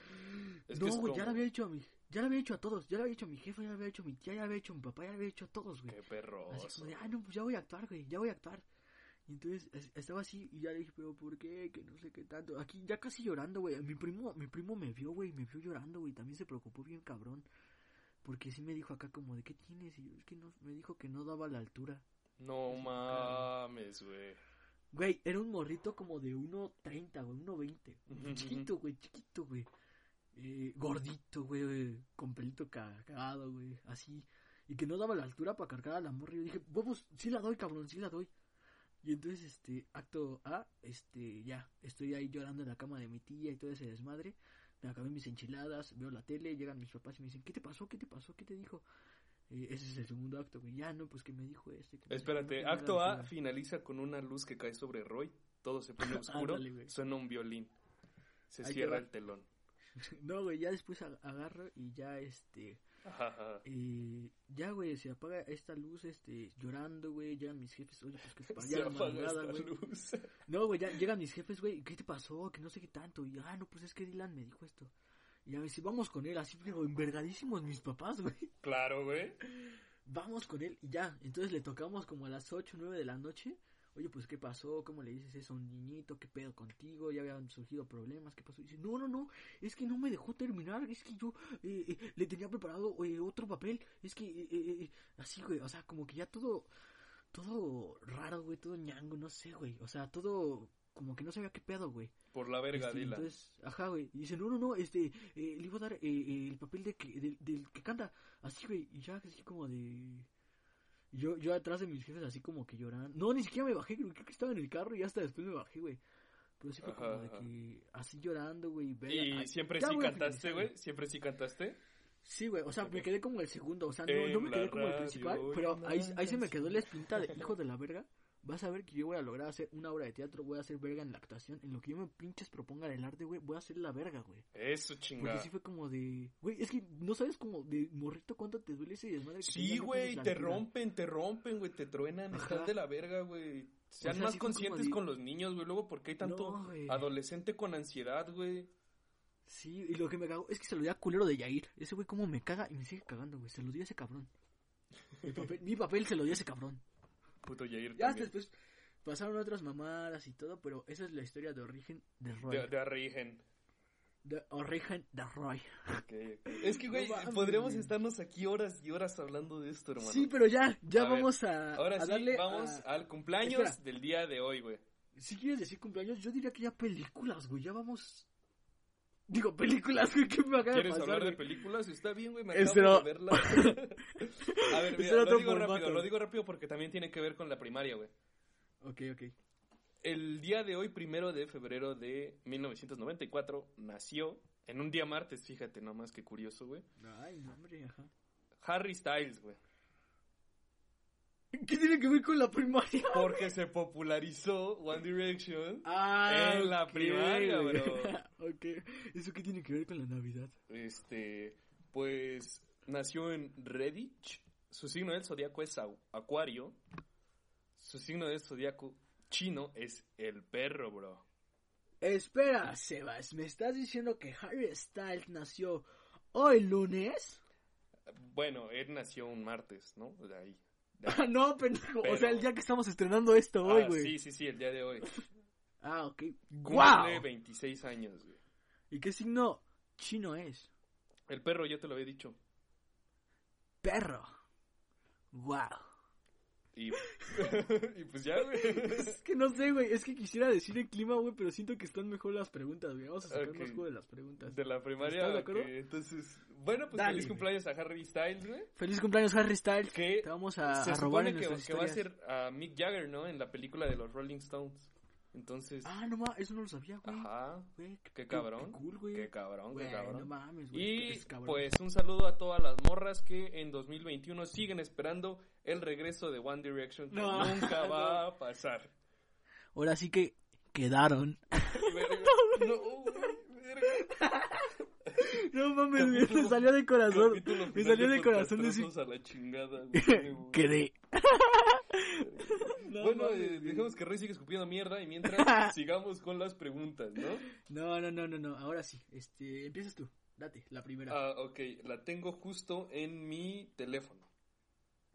Es no, güey, ya lo había dicho a mi, ya lo había hecho a todos, ya lo había hecho a mi jefe, ya lo había hecho a mi tía, ya lo había hecho a mi papá, ya lo había hecho a todos, güey. Qué perroso. Así como de, ah, no, pues ya voy a actuar, güey, ya voy a actuar. Y entonces es- estaba así y ya le dije, pero ¿por qué? Que no sé qué tanto. Aquí ya casi llorando, güey. Mi primo, mi primo me vio, güey, me vio llorando, güey. También se preocupó bien cabrón. Porque sí me dijo acá como de, ¿qué tienes? Y yo, es que no, me dijo que no daba la altura. No mames, güey. Güey, era un morrito como de 1.30, güey, 1.20. Ujú, Chiquito, [LAUGHS] güey, chiquito, güey. Eh, gordito, güey, con pelito ca- cagado, güey, así. Y que no daba la altura para cargar a la morra. Y yo dije, vamos, sí la doy, cabrón, sí la doy. Y entonces, este, acto A, este, ya, estoy ahí llorando en la cama de mi tía y todo ese desmadre. Me acabé mis enchiladas, veo la tele, llegan mis papás y me dicen, ¿qué te pasó? ¿Qué te pasó? ¿Qué te dijo? Eh, ese es el segundo acto, güey. Ya, no, pues que me dijo este. que no Espérate, acto A altura". finaliza con una luz que cae sobre Roy. Todo se pone [LAUGHS] oscuro. Ándale, suena un violín. Se Ahí cierra el telón. [LAUGHS] No, güey, ya después ag- agarro y ya, este, Ajá, ajá. Eh, ya, güey, se apaga esta luz, este, llorando, güey, llegan mis jefes, oye, pues que [LAUGHS] Se allá la apaga madrugada, güey. luz. No, güey, ya llegan mis jefes, güey, ¿qué te pasó? Que no sé qué tanto. Y, ah, no, pues es que Dylan me dijo esto. Y ya me dice, vamos con él, así, pero envergadísimos mis papás, güey. [LAUGHS] Claro, güey. Vamos con él, y ya. Entonces le tocamos como a las 8, 9 de la noche. Oye, pues, ¿qué pasó? ¿Cómo le dices eso a un niñito? ¿Qué pedo contigo? Ya habían surgido problemas, ¿qué pasó? Y dice, no, no, no, es que no me dejó terminar, es que yo eh, eh, le tenía preparado eh, otro papel, es que, eh, eh, eh, así, güey, o sea, como que ya todo, todo raro, güey, todo ñango, no sé, güey, o sea, todo como que no sabía qué pedo, güey. Por la verga, Este, Dylan. Entonces, ajá, güey. Y dice, no, no, no, este, eh, le iba a dar eh, eh, el papel de que, del, del que canta. Así, güey. Y ya, así como de... Yo, yo atrás de mis jefes así como que lloraban. No, ni siquiera me bajé, creo que estaba en el carro y hasta después me bajé, güey. Pero sí fue Ajá, como de ajá. que así llorando, güey. Y ay, siempre ya sí cantaste, güey. Siempre sí cantaste. Sí, güey, o sea, me quedé como el segundo, o sea, no, no me quedé como el principal, pero ahí, ahí se me quedó la espinta de hijo de la verga. Vas a ver que yo voy a lograr hacer una obra de teatro, voy a hacer verga en la actuación. En lo que yo me pinches proponga del arte, güey, voy a hacer la verga, güey. Eso, Porque chingada. sí fue como de, güey, es que no sabes como de morrito cuánto te duele ese desmadre. que te Sí, güey, te rompen, te rompen, güey, te truenan, Ajá. están de la verga, güey. Sean sea, más sí conscientes de- con los niños, güey, luego porque hay tanto No, adolescente con ansiedad, güey. Sí, y lo que me cagó es que se lo di a culero de Yair. Ese güey como me caga y me sigue cagando, güey. Se lo di a ese cabrón. El papel- mi papel se lo di a ese cabrón. Puto Yair Ya también. después pasaron otras mamadas y todo, pero esa es la historia de origen de Roy. De, de origen. De origen de Roy. Ok, ok. [LAUGHS] Es que, güey, No podríamos estarnos aquí horas y horas hablando de esto, hermano. Sí, pero ya, ya A ver, vamos a, Ahora a sí, darle vamos a- al cumpleaños Espera. del día de hoy, güey. Si quieres decir cumpleaños, yo diría que ya películas, güey. Ya vamos... Digo, películas, güey, ¿qué me acaba de ¿Quieres pasar, hablar de películas? Está bien, güey, me Este acabo no. de verla. A ver, [LAUGHS] Este mira, lo digo formato. rápido, lo digo rápido porque también tiene que ver con la primaria, güey. Ok, ok. El día de hoy, primero de febrero de 1994, nació, en un día martes, fíjate nomás qué curioso, güey, Ay, no, hombre, ajá. Harry Styles, güey. [LAUGHS] ¿Qué tiene que ver con la primaria? Porque se popularizó One Direction. Ah, En la primaria, bro. [LAUGHS] ok. ¿Eso qué tiene que ver con la Navidad? Este, pues, nació en Redditch, su signo del zodiaco es Acuario. Su signo del zodiaco chino es el perro, bro. Espera, Sebas, ¿me estás diciendo que Harry Styles nació hoy lunes? Bueno, él nació un martes, ¿no? De ahí. [LAUGHS] Ah, no, pendejo. O Pero- sea, el día que estamos estrenando esto hoy, Ah, güey. sí, sí, sí, el día de hoy. [LAUGHS] Ah, ok. ¡Guau! 26 años, güey. ¿Y qué signo chino es? El perro, ya te lo había dicho. Perro. Wow. Y, [LAUGHS] [LAUGHS] y pues ya, güey. Es que no sé, güey. Es que quisiera decir el clima, güey, pero siento que están mejor las preguntas, güey. Vamos a sacar Ok. más juego de las preguntas. De la primaria. ¿Estás de acuerdo? ok, Entonces, bueno, pues Dale, feliz cumpleaños a Harry Styles, güey. Feliz cumpleaños, Harry Styles. Que Te vamos a, se a robar supone en que, que va a ser a Mick Jagger, ¿no? En la película de los Rolling Stones. Entonces, Ah, no mames, eso no lo sabía, güey. ajá. Güey, Qué cabrón. Qué cool, güey. Qué cabrón, Güey, qué cabrón. no mames, güey. Y cabrón. pues un saludo a todas las morras que en 2021 siguen esperando el regreso de One Direction que No. nunca [LAUGHS] va a pasar. Ahora sí que quedaron. [LAUGHS] No. No mames, me salió de corazón. Me salió de corazón decir a la chingada. güey. [LAUGHS] quedé. [LAUGHS] No bueno, eh, dejemos que Rey siga escupiendo mierda y mientras [LAUGHS] sigamos con las preguntas, ¿no? No, no, no, no, no. Ahora sí. Este, empiezas tú. Date, la primera. Ah, ok, la tengo justo en mi teléfono.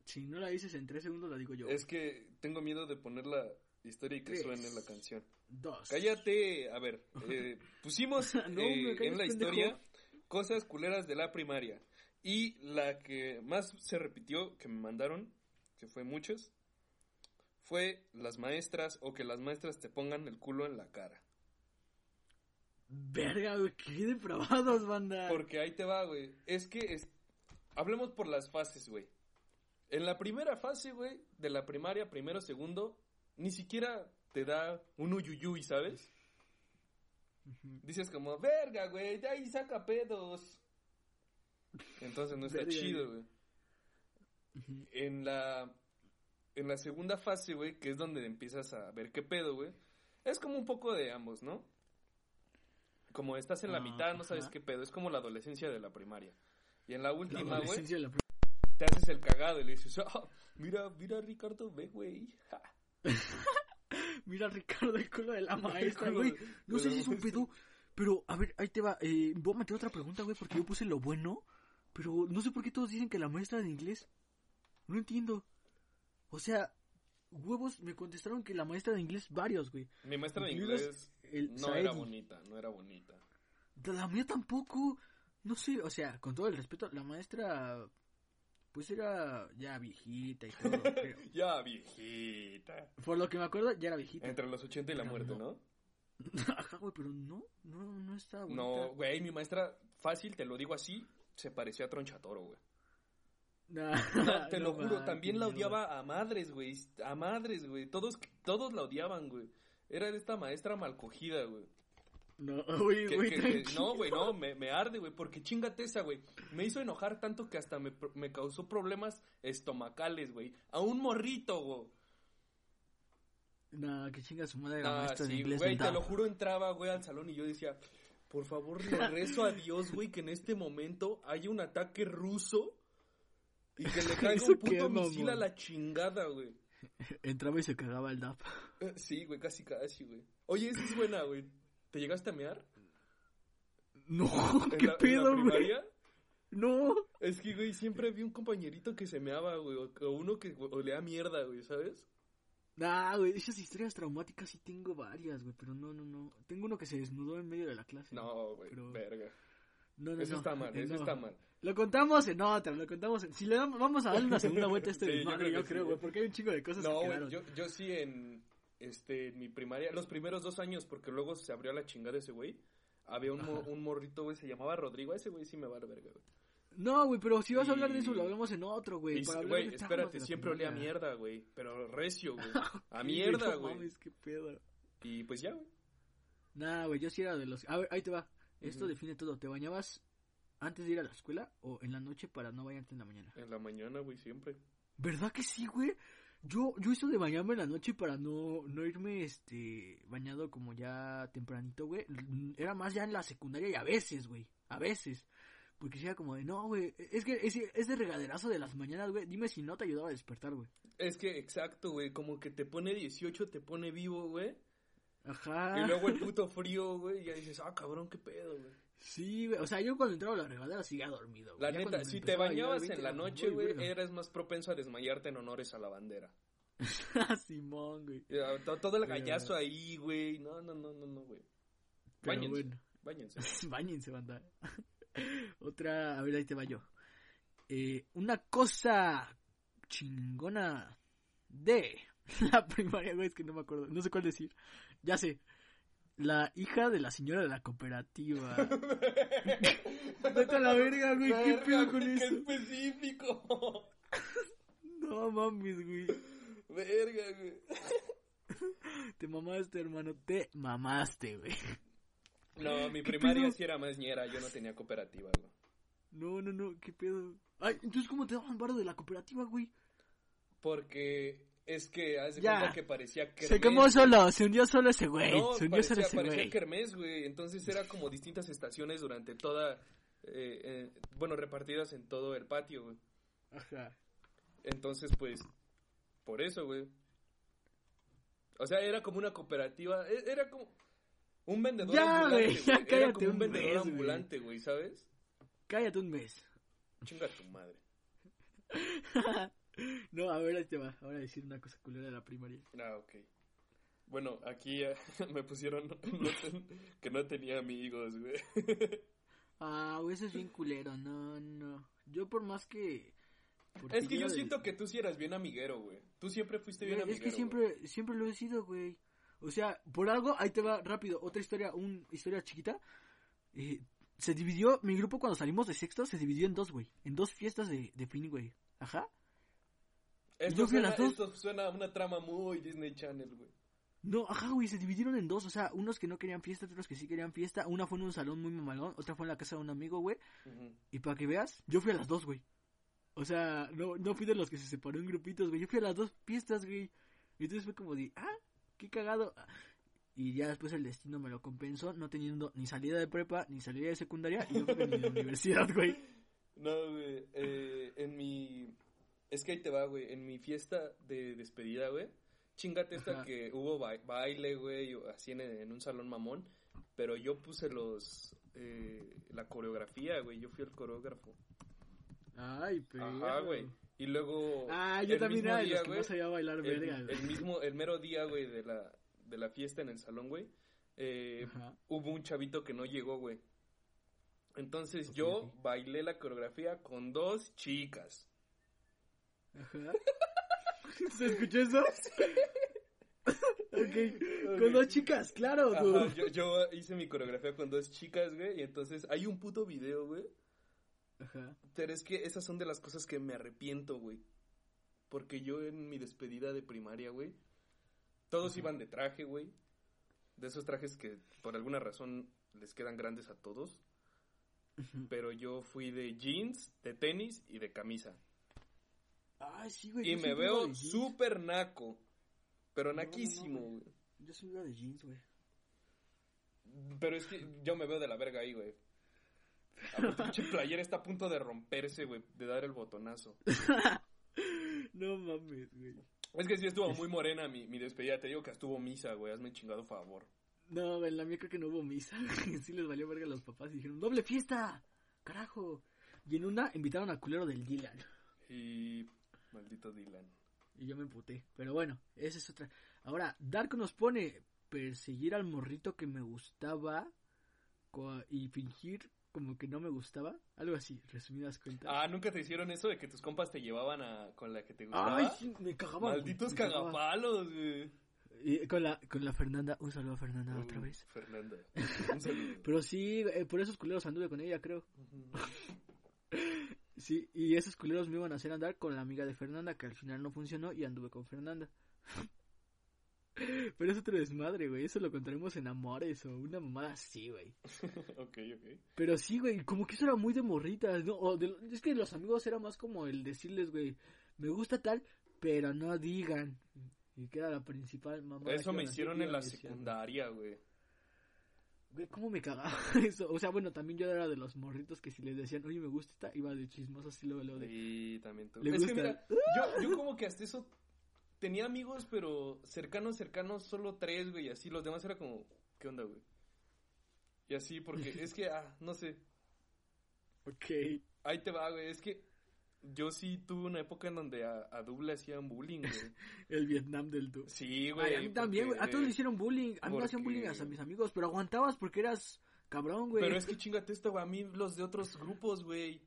Si no la dices en tres segundos, la digo yo. Es que tengo miedo de poner la historia y que Tres. suene la canción. Dos. Cállate, a ver, eh, [LAUGHS] pusimos No, eh, en la pendejo. historia cosas culeras de la primaria. Y la que más se repitió, que me mandaron, que fue muchas, fue las maestras o que las maestras te pongan el culo en la cara. Verga, güey, qué depravados, banda. Porque ahí te va, güey. Es que es... hablemos por las fases, güey. En la primera fase, güey, de la primaria, primero, segundo, ni siquiera te da un uyuyuy, ¿sabes? Dices como, verga, güey, de ahí saca pedos. Entonces no está Verga, chido, güey. En la, en la segunda fase, güey, que es donde empiezas a ver qué pedo, güey, es como un poco de ambos, ¿no? Como estás en la Ah, mitad, no sabes ajá. qué pedo, es como la adolescencia de la primaria. Y en la última, güey, la te haces el cagado y le dices, "Ah, mira, mira, Ricardo, ve, güey. ja". [LAUGHS] Mira, Ricardo, el culo de la maestra, güey. No sé si es un pedo, pero a ver, ahí te va. Eh, voy a meter otra pregunta, güey, porque yo puse lo bueno, pero no sé por qué todos dicen que la maestra de inglés. No entiendo. O sea, huevos me contestaron que la maestra de inglés varios, güey. Mi maestra de inglés el no era bonita, no era bonita. La mía tampoco. No sé, o sea, con todo el respeto, la maestra pues era ya viejita y todo. [LAUGHS] Ya, viejita. Por lo que me acuerdo, ya era viejita. Entre los 80 y la Pero muerte, no. [LAUGHS] Ajá, güey, pero no, no, no está bonita. No, güey, mi maestra, fácil, te lo digo así, se parecía a Tronchatoro, güey. No, [LAUGHS] te no lo juro, mames, también la no. odiaba a madres, güey. A madres, güey. Todos, todos la odiaban, güey. Era esta maestra malcogida, güey. No, güey, güey, no, güey, no, me, me arde, güey, porque chingate esa, güey. Me hizo enojar tanto que hasta me, me causó problemas estomacales, güey. A un morrito, güey. Nah, que chinga su madre la Ah, maestra de sí, inglés güey, te lo juro, entraba, güey, al salón y yo decía, por favor, le rezo a Dios, güey, que en este momento haya un ataque ruso y que le [LAUGHS] caiga ¿Eso un puto misil a la chingada, güey. Entraba y se cagaba el DAP. Eh, Sí, güey, casi, casi, güey. Oye, esa es buena, güey. ¿Te llegaste a mear? No, ¿En qué la- pedo, güey. No. Es que, güey, siempre vi un compañerito que se meaba, güey, o o uno que olea mierda, güey, ¿sabes? Nah, güey, esas historias traumáticas sí tengo varias, güey, pero no, no, no. Tengo uno que se desnudó en medio de la clase. No, güey, Pero- verga. No, no. Eso no, está mal, eso no. está mal. Lo contamos en otra, lo contamos en... Si le damos, vamos a darle una segunda vuelta a este [LAUGHS] Sí, yo desmadre, creo yo creo, sí. güey, porque hay un chingo de cosas No, que quedaron. yo, yo sí en, este, en mi primaria, los primeros dos años, porque luego se abrió la chingada ese güey, había un, mo- un morrito, güey, se llamaba Rodrigo, ese güey sí me va a verga, güey. No, güey, pero si vas a hablar de eso, lo hablamos en otro, güey. Güey, espérate, siempre olía a mierda, güey, pero recio, güey, [LAUGHS] a mierda, no güey. mames, qué pedo. Y pues ya, güey. Nah, güey, yo sí era de los... A ver, ahí te va. Esto define todo. ¿Te bañabas antes de ir a la escuela o en la noche para no bañarte en la mañana? En la mañana, güey, siempre. ¿Verdad que sí, güey? Yo, yo hizo de bañarme en la noche para no, no irme, este, bañado como ya tempranito, güey. Era más ya en la secundaria y a veces, güey, a veces. Porque era como de, no, güey, es que es, es de regaderazo de las mañanas, güey. Dime si no te ayudaba a despertar, güey. Es que, exacto, güey, como que te pone 18, te pone vivo, güey. Ajá. Y luego el puto frío, güey, y ya dices, ah, cabrón, qué pedo, güey. Sí, güey. O sea, yo cuando entraba a la regadera seguía dormido. güey. La Ya neta, si te bañabas 20, en la noche, "Uy, güey, verga". eras más propenso a desmayarte en honores a la bandera. [LAUGHS] Simón, güey. Todo el Pero- gallazo ahí, güey. No, no, no, no, no, güey. Pero Báñense. bueno. Báñense. [LAUGHS] Báñense, banda. [LAUGHS] Otra, a ver, ahí te va yo. Eh, una cosa chingona de [LAUGHS] la primaria, güey, es que no me acuerdo, no sé cuál decir. Ya sé. La hija de la señora de la cooperativa. [LAUGHS] Vete a la verga, güey, qué pedo con eso. específico. [LAUGHS] No mames, güey. Verga, güey. Te mamaste, hermano, te mamaste, güey. No, mi ¿Qué primaria pedo? sí era más ñera, yo no tenía cooperativa, güey. No, no, no, qué pedo. Ay, entonces, ¿cómo te daban varo de la cooperativa, güey? Porque es que, Ya. cuenta que parecía que Se quemó solo, se hundió solo ese güey. No, se hundió solo parecía, ese parecía güey. kermés, güey. Entonces era como distintas estaciones durante toda... eh, eh, bueno, repartidas en todo el patio, güey. Ajá. Entonces, pues, por eso, güey. O sea, era como una cooperativa. e- Era como un vendedor Ya, ambulante. güey, ya güey. Era cállate como un vendedor mes, ambulante, güey, ¿sabes? Cállate un mes. Chinga tu madre. [LAUGHS] [LAUGHS] no, a ver, ahí te va. Ahora decir una cosa culera de la primaria. Ah, ok. Bueno, aquí eh, [LAUGHS] me pusieron no ten- que no tenía amigos, güey. [LAUGHS] Ah, güey, eso es bien culero. No, no. Yo por más que... porque Es que yo siento que tú sí eras bien amiguero, güey. Tú siempre fuiste bien Güey, amiguero. Es que siempre, siempre lo he sido, güey. O sea, por algo, ahí te va rápido. Otra historia, una historia chiquita. Eh, se dividió, mi grupo cuando salimos de sexto se dividió en dos, güey. En dos fiestas de, de fin, güey. Ajá. Esto, yo fui a suena, las dos. esto suena a una trama muy Disney Channel, güey. No, ajá, güey, se dividieron en dos. O sea, unos que no querían fiesta, otros que sí querían fiesta. Una fue en un salón muy mamalón, otra fue en la casa de un amigo, güey. Y para que veas, yo fui a las dos, güey. O sea, no, no fui de los que se separó en grupitos, güey. Yo fui a las dos fiestas, güey. Y entonces fue como de, ah, qué cagado. Y ya después el destino me lo compensó, no teniendo ni salida de prepa, ni salida de secundaria, y creo que ni de universidad, güey. No, güey. eh, en mi. Es que ahí te va, güey. En mi fiesta de despedida, güey. Chingate esta Ajá. que hubo ba- baile, güey. Así en, en un salón mamón. Pero yo puse los. eh, la coreografía, güey. Yo fui el coreógrafo. Ay, pero. Ajá, güey. Y luego. Ah, yo el también mismo era los día, que güey, no sabía bailar el, verga, el mismo, el mero día, güey, de la, de la fiesta en el salón, güey. eh, hubo un chavito que no llegó, güey. Entonces yo bailé la coreografía con dos chicas. Ajá. [LAUGHS] ¿Se escuchó eso? ok. Con dos chicas, claro, Ajá, yo hice mi coreografía con dos chicas, güey, y entonces hay un puto video, güey. Ajá. Pero es que esas son de las cosas que me arrepiento, güey. Porque yo en mi despedida de primaria, güey, todos iban de traje, güey. De esos trajes que por alguna razón les quedan grandes a todos. Pero yo fui de jeans, de tenis y de camisa. Ay, sí, güey. Y me veo súper naco. Pero No, naquísimo, güey. Yo sí iba de jeans, güey. Pero es que yo me veo de la verga ahí, güey. A mi pinche [LAUGHS] playera está a punto de romperse, güey, de dar el botonazo. [LAUGHS] No mames, güey. Es que sí estuvo muy morena mi, mi despedida. Te digo que estuvo misa, güey. Hazme chingado favor. No, en la mía creo que no hubo misa. [LAUGHS] Sí les valió verga a los papás y dijeron, ¡doble fiesta! ¡Carajo! Y en una invitaron al culero del Dylan. Y. Maldito Dylan. Y yo me emputé. Pero bueno, esa es otra. Ahora, Darko nos pone perseguir al morrito que me gustaba y fingir como que no me gustaba. Algo así, resumidas cuentas. Ah, ¿nunca te hicieron eso de que tus compas te llevaban a, con la que te gustaba? Ay, sí, me cagaba. Malditos me cagaba. cagapalos, güey. Y con la, con la Fernanda, un saludo a Fernanda otra Uh, vez. Fernanda. [LAUGHS] Un saludo. Pero sí, eh, por esos culeros anduve con ella, creo. Ujú. [LAUGHS] Sí, y esos culeros me iban a hacer andar con la amiga de Fernanda, que al final no funcionó y anduve con Fernanda. [LAUGHS] Pero es otro desmadre, güey. Eso lo contaremos en Amores o una mamada así, güey. [LAUGHS] ok, ok. Pero sí, güey, como que eso era muy de morritas, ¿no? O de- es que los amigos era más como el decirles, güey, me gusta tal, pero no digan. Y que era la principal mamá. Eso me hicieron en la secundaria, güey. Güey, ¿cómo me cagaba [LAUGHS] eso? O sea, bueno, también yo era de los morritos que si les decían, oye, me gusta esta, iba de chismoso así luego, luego de... Sí, también tú. Es que gusta. mira, yo, yo como que hasta eso tenía amigos, pero cercanos, cercanos, solo tres, güey, y así. Los demás era como, ¿qué onda, güey? Y así, porque [LAUGHS] es que, ah, no sé. Ok. Ahí te va, güey. Es que yo sí tuve una época en donde a, a Dub le hacían bullying, güey. [LAUGHS] El Vietnam del Du. Sí, Ay, güey. a mí también, güey. A todos le hicieron bullying. A mí me hacían bullying hasta mis amigos, pero aguantabas porque eras cabrón, güey. Pero es que chingate esto, güey. A mí los de otros grupos, güey.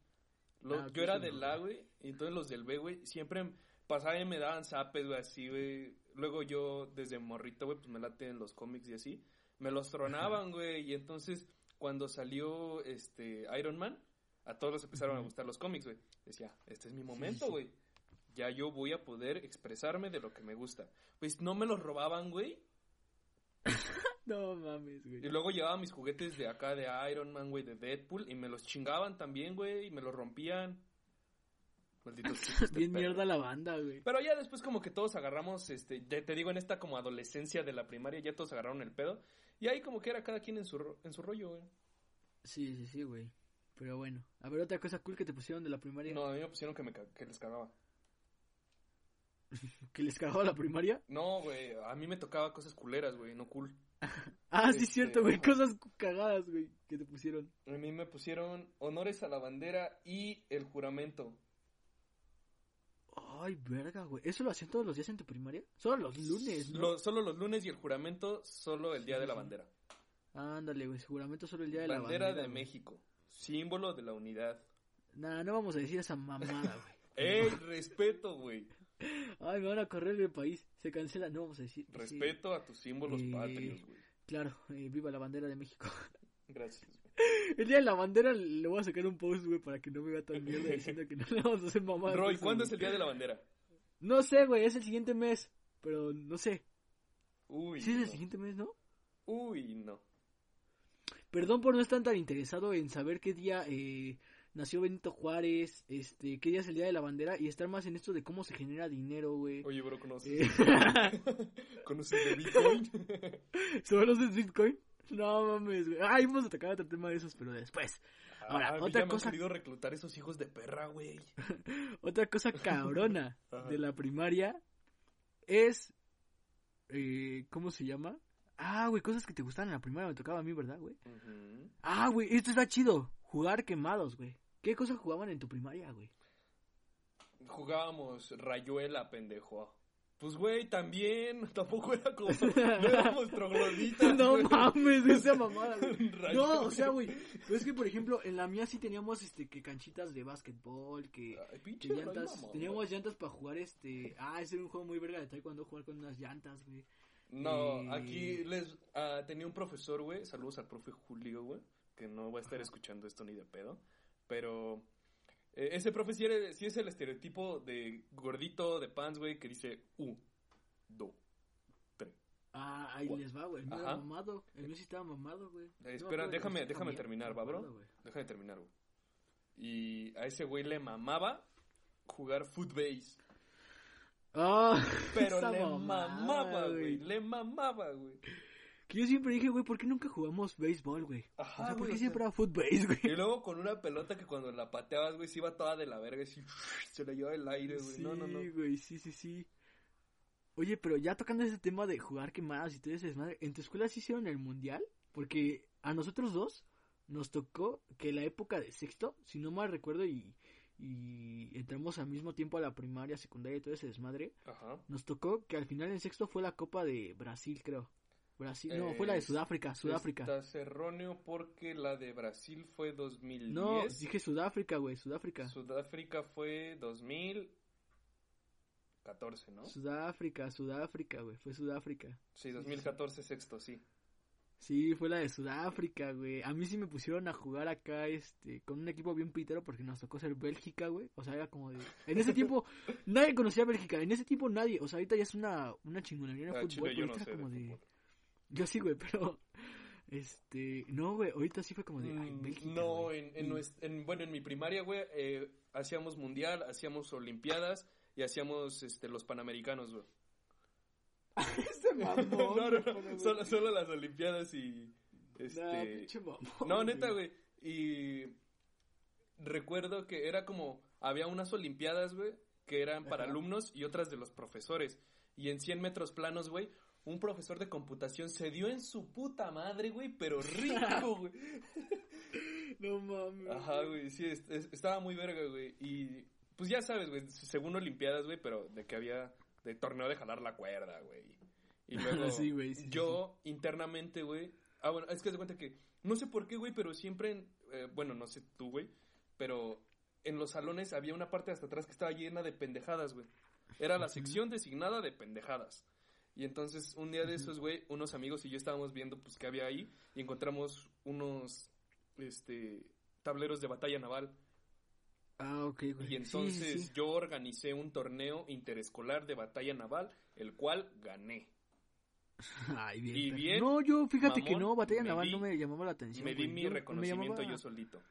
Lo- Ah, yo era sí, del no, A, güey. Y entonces los del B, güey, siempre pasaban y me daban zapes, güey, así, güey. Luego yo, desde morrito, güey, pues me late en los cómics y así. Me los tronaban, güey. Y entonces, cuando salió este Iron Man, a todos les empezaron a gustar los cómics, güey. Decía, este es mi momento, güey. Ya yo voy a poder expresarme de lo que me gusta. Pues no me los robaban, güey. [LAUGHS] No mames, güey. Y luego llevaba mis juguetes de acá, de Iron Man, güey, de Deadpool, y me los chingaban también, güey, y me los rompían. Malditos [LAUGHS] Bien mierda la banda, güey. Pero ya después como que todos agarramos, este, ya te digo, en esta como adolescencia de la primaria, ya todos agarraron el pedo. Y ahí como que era cada quien en su, ro- en su rollo, güey. Sí, sí, sí, güey. Pero bueno. A ver, otra cosa cool que te pusieron de la primaria. No, a mí me pusieron que, me, que les cagaba. [LAUGHS] ¿Que les cagaba la primaria? No, güey, a mí me tocaba cosas culeras, güey, no cool. [LAUGHS] Ah, sí, Este, cierto, güey. Cosas cagadas, güey, que te pusieron. A mí me pusieron honores a la bandera y el juramento. Ay, verga, güey. ¿Eso lo hacían todos los días en tu primaria? Solo los lunes, ¿no? Lo- solo los lunes y el juramento, solo el día Sí, de la sí. bandera. Ándale, güey. Seguramente solo el día de la bandera bandera. de güey. México, símbolo de la unidad. Nah, no vamos a decir esa mamada, güey. [LAUGHS] ¡Ey, respeto, güey! Ay, me van a correr del país. Se cancela, no vamos a decir. sí, Respeto a tus símbolos Eh, patrios, güey. claro, eh, viva la bandera de México. [LAUGHS] Gracias, güey. El día de la bandera le voy a sacar un post, güey, para que no me vea tan mierda diciendo que no le vamos a hacer mamada. Roy, ¿cuándo es el día de la bandera? No sé, güey, es el siguiente mes. Pero no sé. Uy, Sí, es el siguiente mes, ¿no? Uy, no. Perdón por no estar tan interesado en saber qué día eh, nació Benito Juárez, este, qué día es el día de la bandera y estar más en esto de cómo se genera dinero, güey. Oye, bro, ¿conoces, Eh, [LAUGHS] ¿conoces de Bitcoin? [LAUGHS] ¿Solo es Bitcoin? No mames, güey. Ay, vamos a tocar otro tema de esos, pero después. Ahora, Ah, a mí otra ya me cosa- han querido reclutar esos hijos de perra, güey. [LAUGHS] Otra cosa cabrona de la primaria es. Eh, ¿Cómo se llama? Ah, güey, cosas que te gustaban en la primaria me tocaba a mí, ¿verdad, güey? Ah, güey, esto está chido. Jugar quemados, güey. ¿Qué cosas jugaban en tu primaria, güey? Jugábamos rayuela, pendejo. Pues, güey, también. [LAUGHS] Tampoco era como. No éramos trogloditas. [LAUGHS] No güey. mames, esa mamada, güey. [LAUGHS] No, o sea, güey. Pero es que, por ejemplo, en la mía sí teníamos, este, que canchitas de básquetbol, que, Ay, pinche llantas. Teníamos llantas para jugar, este. Ah, ese era un juego muy verga de taekwondo, jugar con unas llantas, güey. No, aquí les ah, tenía un profesor, güey. Saludos al profe Julio, güey. Que no va a estar escuchando esto ni de pedo. Pero eh, ese profe sí, era- sí es el estereotipo de gordito de pants, güey, que dice U, do, tres. Ah, ahí les va, güey. El mío era mamado. El mío sí estaba mamado, güey. Eh, espera, déjame, déjame terminar, ¿va, bro? Déjame terminar, güey. Y a ese güey le mamaba jugar footbase. Ah, [LAUGHS] Pero le mamada, mamaba, güey. Le mamaba, güey. Que yo siempre dije, güey, ¿por qué nunca jugamos béisbol, güey? Ajá, o sea, ¿por qué o siempre era footbase, güey? Y luego con una pelota que cuando la pateabas, güey, se iba toda de la verga, así, [LAUGHS] se le llevaba el aire, güey. Sí, no, no, no. güey, sí, sí, sí. Oye, pero ya tocando ese tema de jugar quemadas y todo ese desmadre, ¿en tu escuela sí hicieron el mundial? Porque a nosotros dos nos tocó que la época de sexto, si no mal recuerdo, y, y entramos al mismo tiempo a la primaria, secundaria y todo ese desmadre, Ajá. nos tocó que al final en sexto fue la Copa de Brasil, creo. Brasil, no, fue la de Sudáfrica, Sudáfrica. Estás erróneo porque la de Brasil fue 2010. No, dije Sudáfrica, güey, Sudáfrica. Sudáfrica fue 2014, ¿no? Sudáfrica, Sudáfrica, güey, fue Sudáfrica. Sí, 2014 sexto, sí. Sí, fue la de Sudáfrica, güey. A mí sí me pusieron a jugar acá, este, con un equipo bien pitero porque nos tocó ser Bélgica, güey. O sea, era como de... En ese tiempo, [LAUGHS] nadie conocía a Bélgica. En ese tiempo nadie. O sea, ahorita ya es una, una chingonería en Ah, fútbol. Chile, pero yo no sé de como de... Yo sí, güey, pero... Este... No, güey, ahorita sí fue como de... Ay, Mm, Bélgica, no, en, en, en- bueno, en mi primaria, güey, eh, hacíamos mundial, hacíamos olimpiadas y hacíamos este, los panamericanos, güey. [LAUGHS] Ese mamón, no, no, no, solo, solo las olimpiadas y, Este... Nah, pinche mamón, No, neta, güey. Y recuerdo que era como, había unas olimpiadas, güey, que eran para Ajá. alumnos y otras de los profesores. Y en 100 metros planos, güey, un profesor de computación se dio en su puta madre, güey, pero rico, [LAUGHS] güey. No mames. Ajá, güey, sí, es- es- estaba muy verga, güey. Y pues ya sabes, güey, según olimpiadas, güey, pero de que había de torneo de jalar la cuerda, güey. Y [LAUGHS] luego Sí, güey, sí, sí, yo internamente, güey, ah, bueno, es que se cuenta que no sé por qué, güey, pero siempre, en- eh, bueno, no sé tú, güey, pero en los salones había una parte hasta atrás que estaba llena de pendejadas, güey. Era la sección designada de pendejadas. Y entonces un día de esos, güey, unos amigos y yo estábamos viendo pues qué había ahí y encontramos unos este tableros de batalla naval Ah, ok, güey. y entonces sí, sí. yo organicé un torneo interescolar de batalla naval, el cual gané. [LAUGHS] Ay, bien. y bien, no, yo fíjate que no, batalla naval no me llamaba la atención. Me di güey. mi Yo- reconocimiento llamaba- yo solito.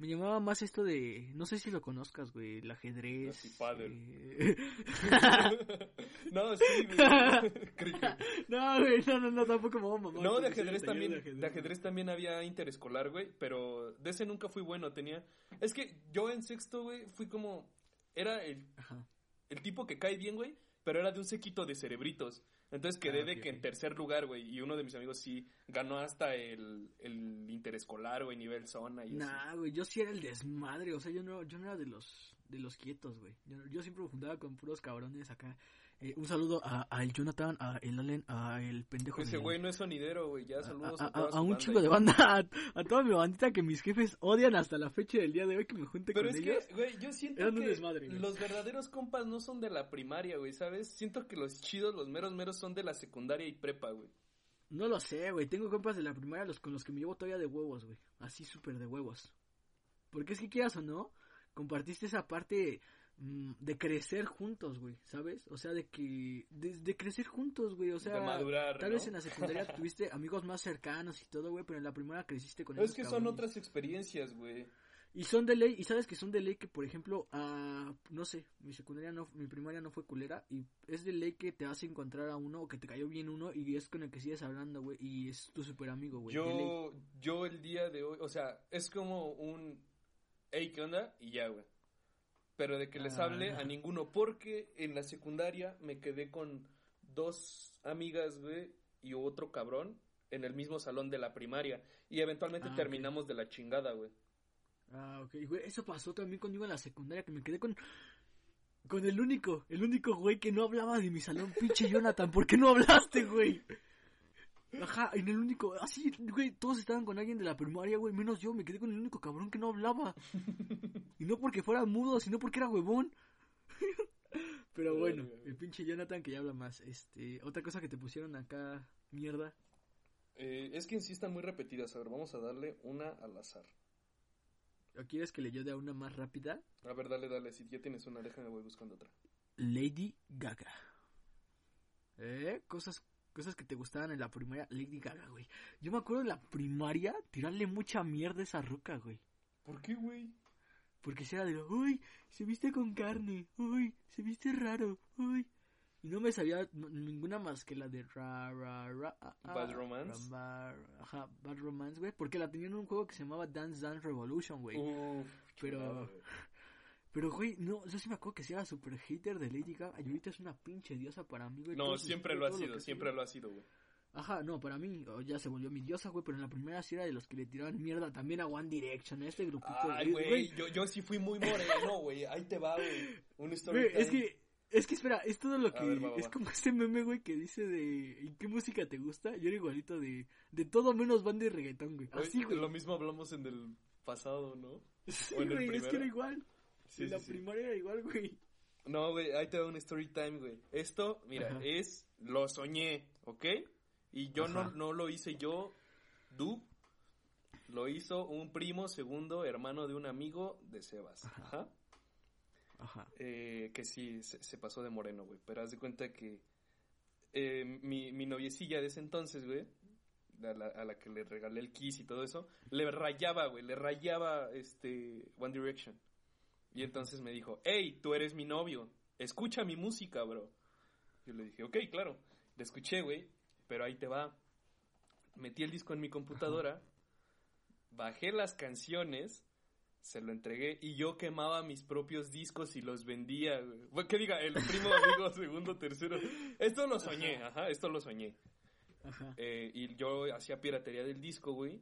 Me llamaba más esto de, no sé si lo conozcas, güey, el ajedrez. Así, padre. eh, [LAUGHS] no, sí, güey. [LAUGHS] No, güey, no, no, no, tampoco me voy a mamar No, de ajedrez también, de de ajedrez, ajedrez también había interescolar, güey, pero de ese nunca fui bueno, tenía... Es que yo en sexto, güey, fui como... Era el, Ajá. el tipo que cae bien, güey, pero era de un sequito de cerebritos. Entonces quedé Ah, de que en tercer lugar, güey, y uno de mis amigos sí ganó hasta el, el interescolar, güey, nivel zona y. Nah, güey, yo sí era el desmadre, o sea, yo no, yo no era de los, de los quietos, güey. Yo, yo siempre me juntaba con puros cabrones acá. Eh, un saludo a, a el Jonathan, a el Allen, a el pendejo Ese güey no es sonidero, güey, ya saludos a, a, a- toda a su un y- de banda, [LAUGHS] a, toda mi bandita que mis jefes odian hasta la fecha del día de hoy que me junte Pero con es ellos. que, güey, yo siento Eran que desmadre, los verdaderos compas no son de la primaria, güey, ¿sabes? Siento que los chidos, los meros meros son de la secundaria y prepa, güey. No lo sé, güey, tengo compas de la primaria los con los que me llevo todavía de huevos, güey. Así súper de huevos. Porque es que quieras o no, compartiste esa parte de crecer juntos, güey, ¿sabes? O sea, de que, de, de crecer juntos, güey, o sea... de madurar, Tal ¿no? vez en la secundaria [LAUGHS] tuviste amigos más cercanos y todo, güey, pero en la primaria creciste con ellos. Es que son otras experiencias, güey. Y son de ley, y sabes que son de ley que, por ejemplo, ah, no sé, mi secundaria no, mi primaria no fue culera, y es de ley que te vas a encontrar a uno, o que te cayó bien uno, y es con el que sigues hablando, güey, y es tu super amigo, güey. Yo, yo el día de hoy, o sea, es como un, hey, ¿qué onda? Y ya, güey. Pero de que les Ah. hable a ninguno, porque en la secundaria me quedé con dos amigas, güey, y otro cabrón en el mismo salón de la primaria. Y eventualmente Ah, terminamos de la chingada, güey. Ah, ok, güey, eso pasó también conmigo en la secundaria, que me quedé con... Con el único, el único güey que no hablaba de mi salón, pinche Jonathan, ¿por qué no hablaste, güey? Ajá, en el único, así, güey, todos estaban con alguien de la primaria, güey, menos yo, me quedé con el único cabrón que no hablaba. Y no porque fuera mudo, sino porque era huevón. [LAUGHS] Pero bueno, el pinche Jonathan que ya habla más. Este, otra cosa que te pusieron acá, mierda. Eh, es que en sí están muy repetidas. A ver, vamos a darle una al azar. ¿O quieres que le yo dé una más rápida? A ver, dale, dale. Si ya tienes una, déjame, voy buscando otra. Lady Gaga. ¿Eh? Cosas, cosas que te gustaban en la primaria. Lady Gaga, güey. Yo me acuerdo en la primaria tirarle mucha mierda a esa roca, güey. ¿Por qué, güey? Porque si era de, uy, se viste con carne, uy, se viste raro, uy. Y no me sabía ninguna más que la de ra, ra, ra, ah, ah, Bad Romance. ra, ajá, Bad Romance, güey. Porque la tenían en un juego que se llamaba Dance Dance Revolution, güey. Pero- güey. Pero, güey, no, yo sí me acuerdo que sí era super hater de Lady Gaga. Y ahorita es una pinche diosa para mí, güey. No, Todos sus- siempre lo ha sido, siempre lo ha sido, güey. Ajá, no, para mí ya se volvió mi diosa, güey. Pero en la primera sí era de los que le tiraban mierda también a One Direction, a este grupito. Ay, güey, yo, yo sí fui muy moreno, güey. Ahí te va, güey. Un story Güey, es que, es que espera, es todo lo que, ver, va, va, es como ese meme, güey, que dice de, ¿y qué música te gusta? Yo era igualito de, de todo menos banda y reggaetón, güey. Así, güey. Lo mismo hablamos en el pasado, ¿no? [LAUGHS] Sí, güey, es que era igual. Sí, en sí, la sí. primaria era igual, güey. No, güey, ahí te va un story time, güey. Esto, mira, Ajá. es lo soñé, ¿ok? Y yo no, no lo hice yo, du. Lo hizo un primo segundo, hermano de un amigo de Sebas. Ajá. Ajá. Eh, que sí, se, se pasó de moreno, güey. Pero haz de cuenta que eh, mi, mi noviecilla de ese entonces, güey, a la, a la que le regalé el kiss y todo eso, le rayaba, güey, le rayaba este One Direction. Y entonces me dijo, hey, tú eres mi novio, escucha mi música, bro. Yo le dije, ok, claro. Le escuché, güey, pero ahí te va. metí el disco en mi computadora, bajé las canciones, se lo entregué y yo quemaba mis propios discos y los vendía. Bueno, Que diga, el primo, [LAUGHS] amigo, segundo, tercero. Esto lo soñé, ajá, esto lo soñé. Ajá. Eh, y yo hacía piratería del disco, güey.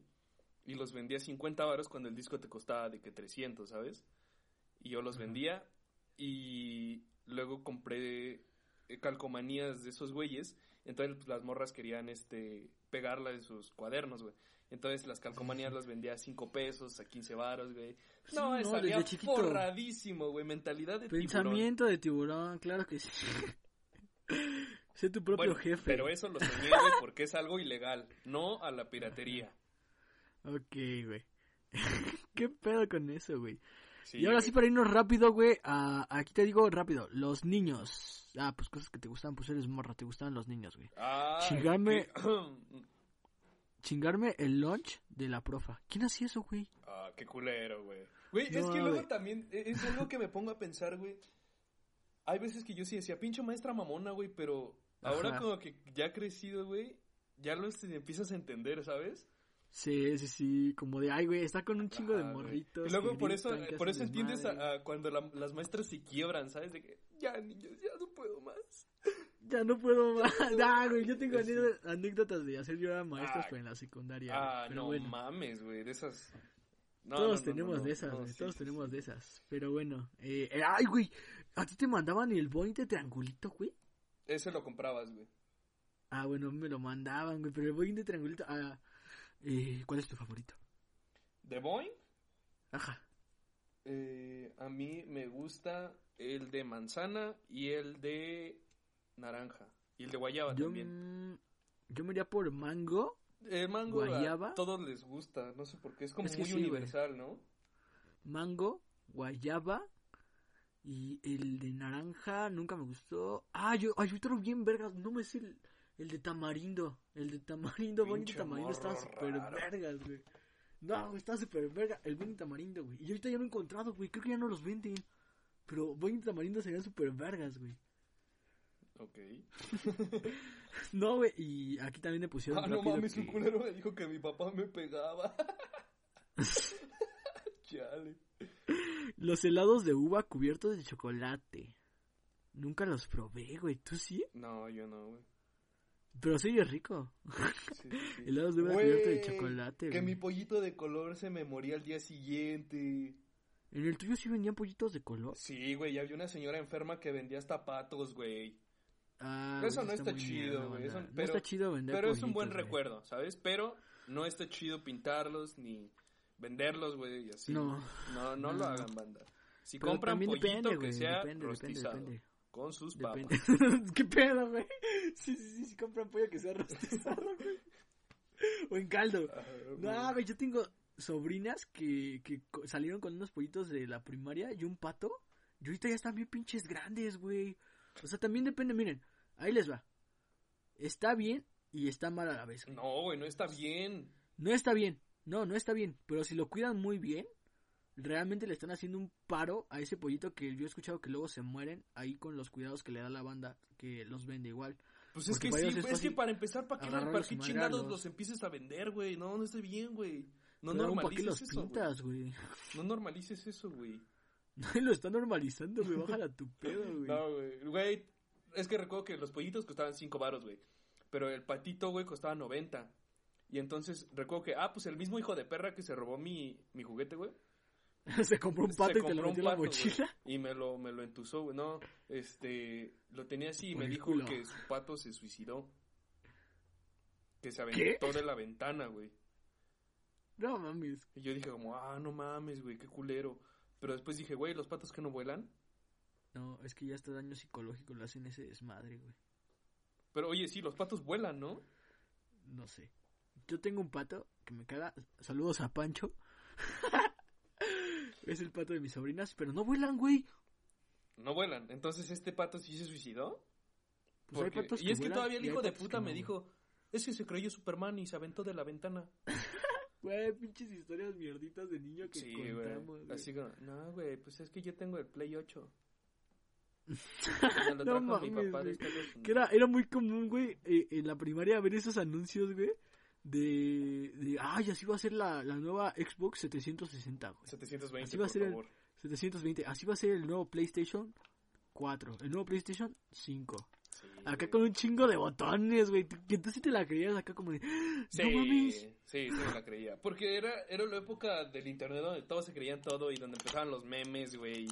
Y los vendía a 50 varos cuando el disco te costaba de que 300, ¿sabes? Y yo los Ajá. vendía y luego compré eh, calcomanías de esos güeyes. Entonces pues, las morras querían este pegarla en sus cuadernos, güey. Entonces las calcomanías las vendía a 5 pesos, a 15 varos, güey. Sí, No, no, salía forradísimo, güey. Mentalidad de tiburón. Pensamiento de tiburón, claro que sí. [LAUGHS] sé tu propio Bueno, jefe. Pero eso lo soñé, güey, porque es algo ilegal, no a la piratería. Ok, güey. [LAUGHS] ¿Qué pedo con eso, güey? Sí, y ahora sí, para irnos rápido, güey, a- aquí te digo rápido, los niños. Ah, pues cosas que te gustan, pues eres morra, te gustan los niños, güey. Ah, Chingarme- qué- [CLEARS THROAT] Chingarme el lunch de la profa. ¿Quién hacía eso, güey? Ah, qué culero, güey. Güey, No, es que luego también e- es algo que me pongo a pensar, güey. Hay veces que yo sí decía, pinche maestra mamona, güey, pero ahora como que ya crecido, güey, ya lo este, empiezas a entender, ¿sabes? Sí, sí, sí, como de, ay, güey, está con un chingo de morritos. Y luego por eso, por eso entiendes a- cuando la- las maestras se quiebran, ¿sabes? De que, ya, niños, ya no puedo más. [LAUGHS] Ya no puedo [LAUGHS] más. Ah, güey, yo tengo anécdotas- de hacer llorar a maestros, Ah. pero en la secundaria. Ah. Pero no bueno. mames, güey, de esas... No, todos no, tenemos no, de esas, güey, sí, todos sí, tenemos sí. de esas. Pero bueno, eh, eh, ay, güey, ¿a ti te mandaban el boing de triangulito, güey? Ese lo comprabas, güey. Ah, bueno, me lo mandaban, güey, pero el boing de triangulito, ah, eh, ¿cuál es tu favorito? ¿De Boeing? Ajá. Eh, a mí me gusta el de manzana y el de naranja. Y el de guayaba Yo, también. yo me iría por mango, El mango a guayaba. todos les gusta, no sé por qué, es como Es muy sí, güey. universal, ¿no? mango, guayaba y el de naranja nunca me gustó. Ah, yo, ay, otro bien vergas, no me sé el, el de tamarindo, el de tamarindo, Pinche tamarindo estaba súper vergas, güey. No, güey, estaba súper verga, el boing de tamarindo, güey. Y ahorita ya no he encontrado, güey, creo que ya no los venden. Pero boing de tamarindo serían súper vergas, güey. Ok. [LAUGHS] No, güey, y aquí también me pusieron Ah, no mames, que- un culero me dijo que mi papá me pegaba. [LAUGHS] Chale. Los helados de uva cubiertos de chocolate. Nunca los probé, güey. ¿Tú sí? No, yo no, güey. Pero sí es rico. Sí, sí. Helados [LAUGHS] de cubiertos de chocolate, Que güey. mi pollito de color se me moría al día siguiente. ¿En el tuyo sí vendían pollitos de color? Sí, güey, y había una señora enferma que vendía hasta patos, güey. Ah, Eso no está chido, güey, eso- no pero- está chido vender Pero es un buen güey. recuerdo, ¿sabes? Pero no está chido pintarlos ni venderlos, güey, y así. No. No, no No, lo no. hagan, banda. Si Pero compran pollito depende, que güey. sea depende, rostizado. depende. Con sus papas. [LAUGHS] ¿Qué pedo, güey? Sí, sí, sí, sí, compran pollo que sea rostizado, güey. O en caldo. No, güey, yo tengo sobrinas que, que salieron con unos pollitos de la primaria y un pato. Y ahorita ya están bien pinches grandes, güey. O sea, también depende, miren, ahí les va. Está bien y está mal a la vez. güey. No, güey, no está bien. No está bien, no, no está bien. Pero si lo cuidan muy bien, realmente le están haciendo un paro a ese pollito que yo he escuchado que luego se mueren ahí con los cuidados que le da la banda que los vende igual. Pues es Porque que sí, es es que para empezar, ¿para qué, ¿para qué chingados los empieces a vender, güey? No, no está bien, güey. No Pero ¿para qué normalices los eso, güey. pintas, güey? No normalices eso, güey. [LAUGHS] No lo está normalizando, güey. Bájala tu pedo, [LAUGHS] güey. No, güey. Güey, es que recuerdo que los pollitos costaban 5 baros, güey. Pero el patito, güey, costaba 90. Y entonces recuerdo que, ah, pues el mismo hijo de perra que se robó mi, mi juguete, güey. [LAUGHS] se compró un se pato y te lo compró un metió en la mochila. y me lo, me lo entusó, güey. No, este, lo tenía así y me dijo culo. que su pato se suicidó. Que se ¿Qué? aventó de la ventana, güey. No mames. Y yo dije como, ah, no mames, güey, qué culero. Pero después dije, güey, ¿los patos que no vuelan? No, es que ya está daño psicológico le hacen ese desmadre, güey. Pero oye, sí, los patos vuelan, ¿no? No sé. Yo tengo un pato que me caga. Saludos a Pancho. [LAUGHS] es el pato de mis sobrinas, pero no vuelan, güey. No vuelan. Entonces, ¿este pato sí se suicidó? Pues hay patos y es que vuelan todavía el hijo de puta me no, dijo, es que se creyó Superman y se aventó de la ventana. [LAUGHS] Güey, pinches historias mierditas de niño que Sí, contamos, güey. Así como, no, güey, pues es que yo tengo el Play 8. Me lo No trajo mi mames, papá güey. Que era, era muy común, güey, eh, en la primaria ver esos anuncios, güey, de, de ay, así va a ser la, la nueva Xbox 760, güey. 720, Así va a por ser el- favor. 720, así va a ser el nuevo PlayStation 4, el nuevo PlayStation 5. Sí, Acá güey. con un chingo de botones, güey. Que tú sí te la creías acá como de, Sí, no mames. sí, sí me la creía. Porque era, era la época del internet donde todos se creían todo y donde empezaban los memes, güey.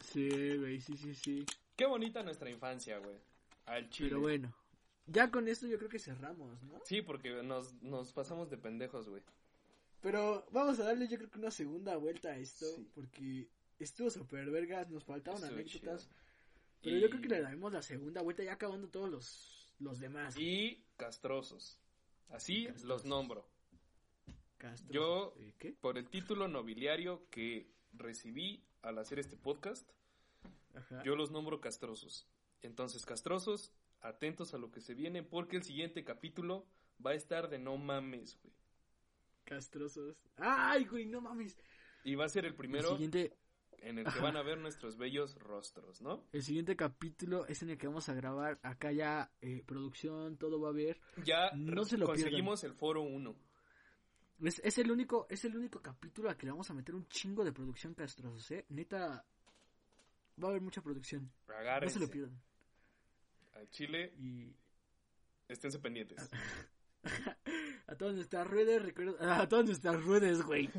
Sí, güey, sí, sí, sí. Qué bonita nuestra infancia, güey. Al chile. Pero bueno, ya con esto yo creo que cerramos, ¿no? Sí, porque nos, nos pasamos de pendejos, güey. Pero vamos a darle yo creo que una segunda vuelta a esto, Sí. porque estuvo super vergas, nos faltaban anécdotas. chido. Pero Y- yo creo que le daremos la segunda vuelta ya acabando todos los, los demás. Y castrosos. Así Castrosos. los nombro. Castro. yo- Eh, ¿Qué? Por el título nobiliario que recibí al hacer este podcast, Ajá. yo los nombro castrosos. Entonces, castrosos, atentos a lo que se viene, porque el siguiente capítulo va a estar de no mames, güey. Castrosos. ¡Ay, güey, no mames! Y va a ser el El primero siguiente, en el que van a ver nuestros bellos rostros, ¿no? el siguiente capítulo es en el que vamos a grabar. Acá ya eh, producción, todo va a ver. Ya No se lo conseguimos el foro 1. Es, es el único, es el único capítulo al que le vamos a meter un chingo de producción castrosos, ¿eh? Neta, va a haber mucha producción. No Agárrense. se lo pierdan. Al Chile, Y esténse pendientes. [LAUGHS] a todas nuestras redes, recuerden, a todas nuestras redes, güey.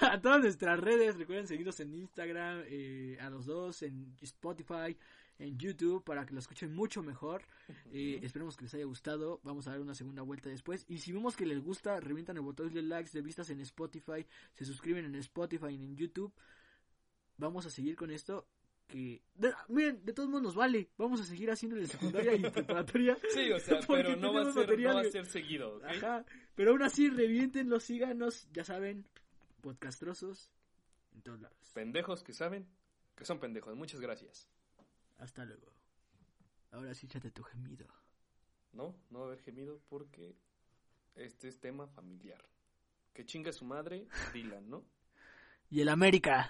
a todas nuestras redes, recuerden seguirnos en Instagram, eh, a los dos, en Spotify, en YouTube, para que lo escuchen mucho mejor. Eh, esperemos que les haya gustado. Vamos a dar una segunda vuelta después. Y si vemos que les gusta, revientan el botón de likes, de vistas en Spotify, se suscriben en Spotify y en YouTube. Vamos a seguir con esto. Que, de- miren, de todos modos nos vale. Vamos a seguir haciendo en secundaria y preparatoria. [LAUGHS] Sí, o sea, [LAUGHS] pero no va, a ser, material, no va a güey. ser seguido. Ajá. Pero aún así, reviéntenlo, síganos, ya saben, podcastrosos en todos lados. Pendejos que saben que son pendejos. Muchas gracias. Hasta luego. Ahora sí, échate tu gemido. No, no va a haber gemido porque este es tema familiar. Que chinga su madre, Dylan, ¿no? [LAUGHS] Y el América.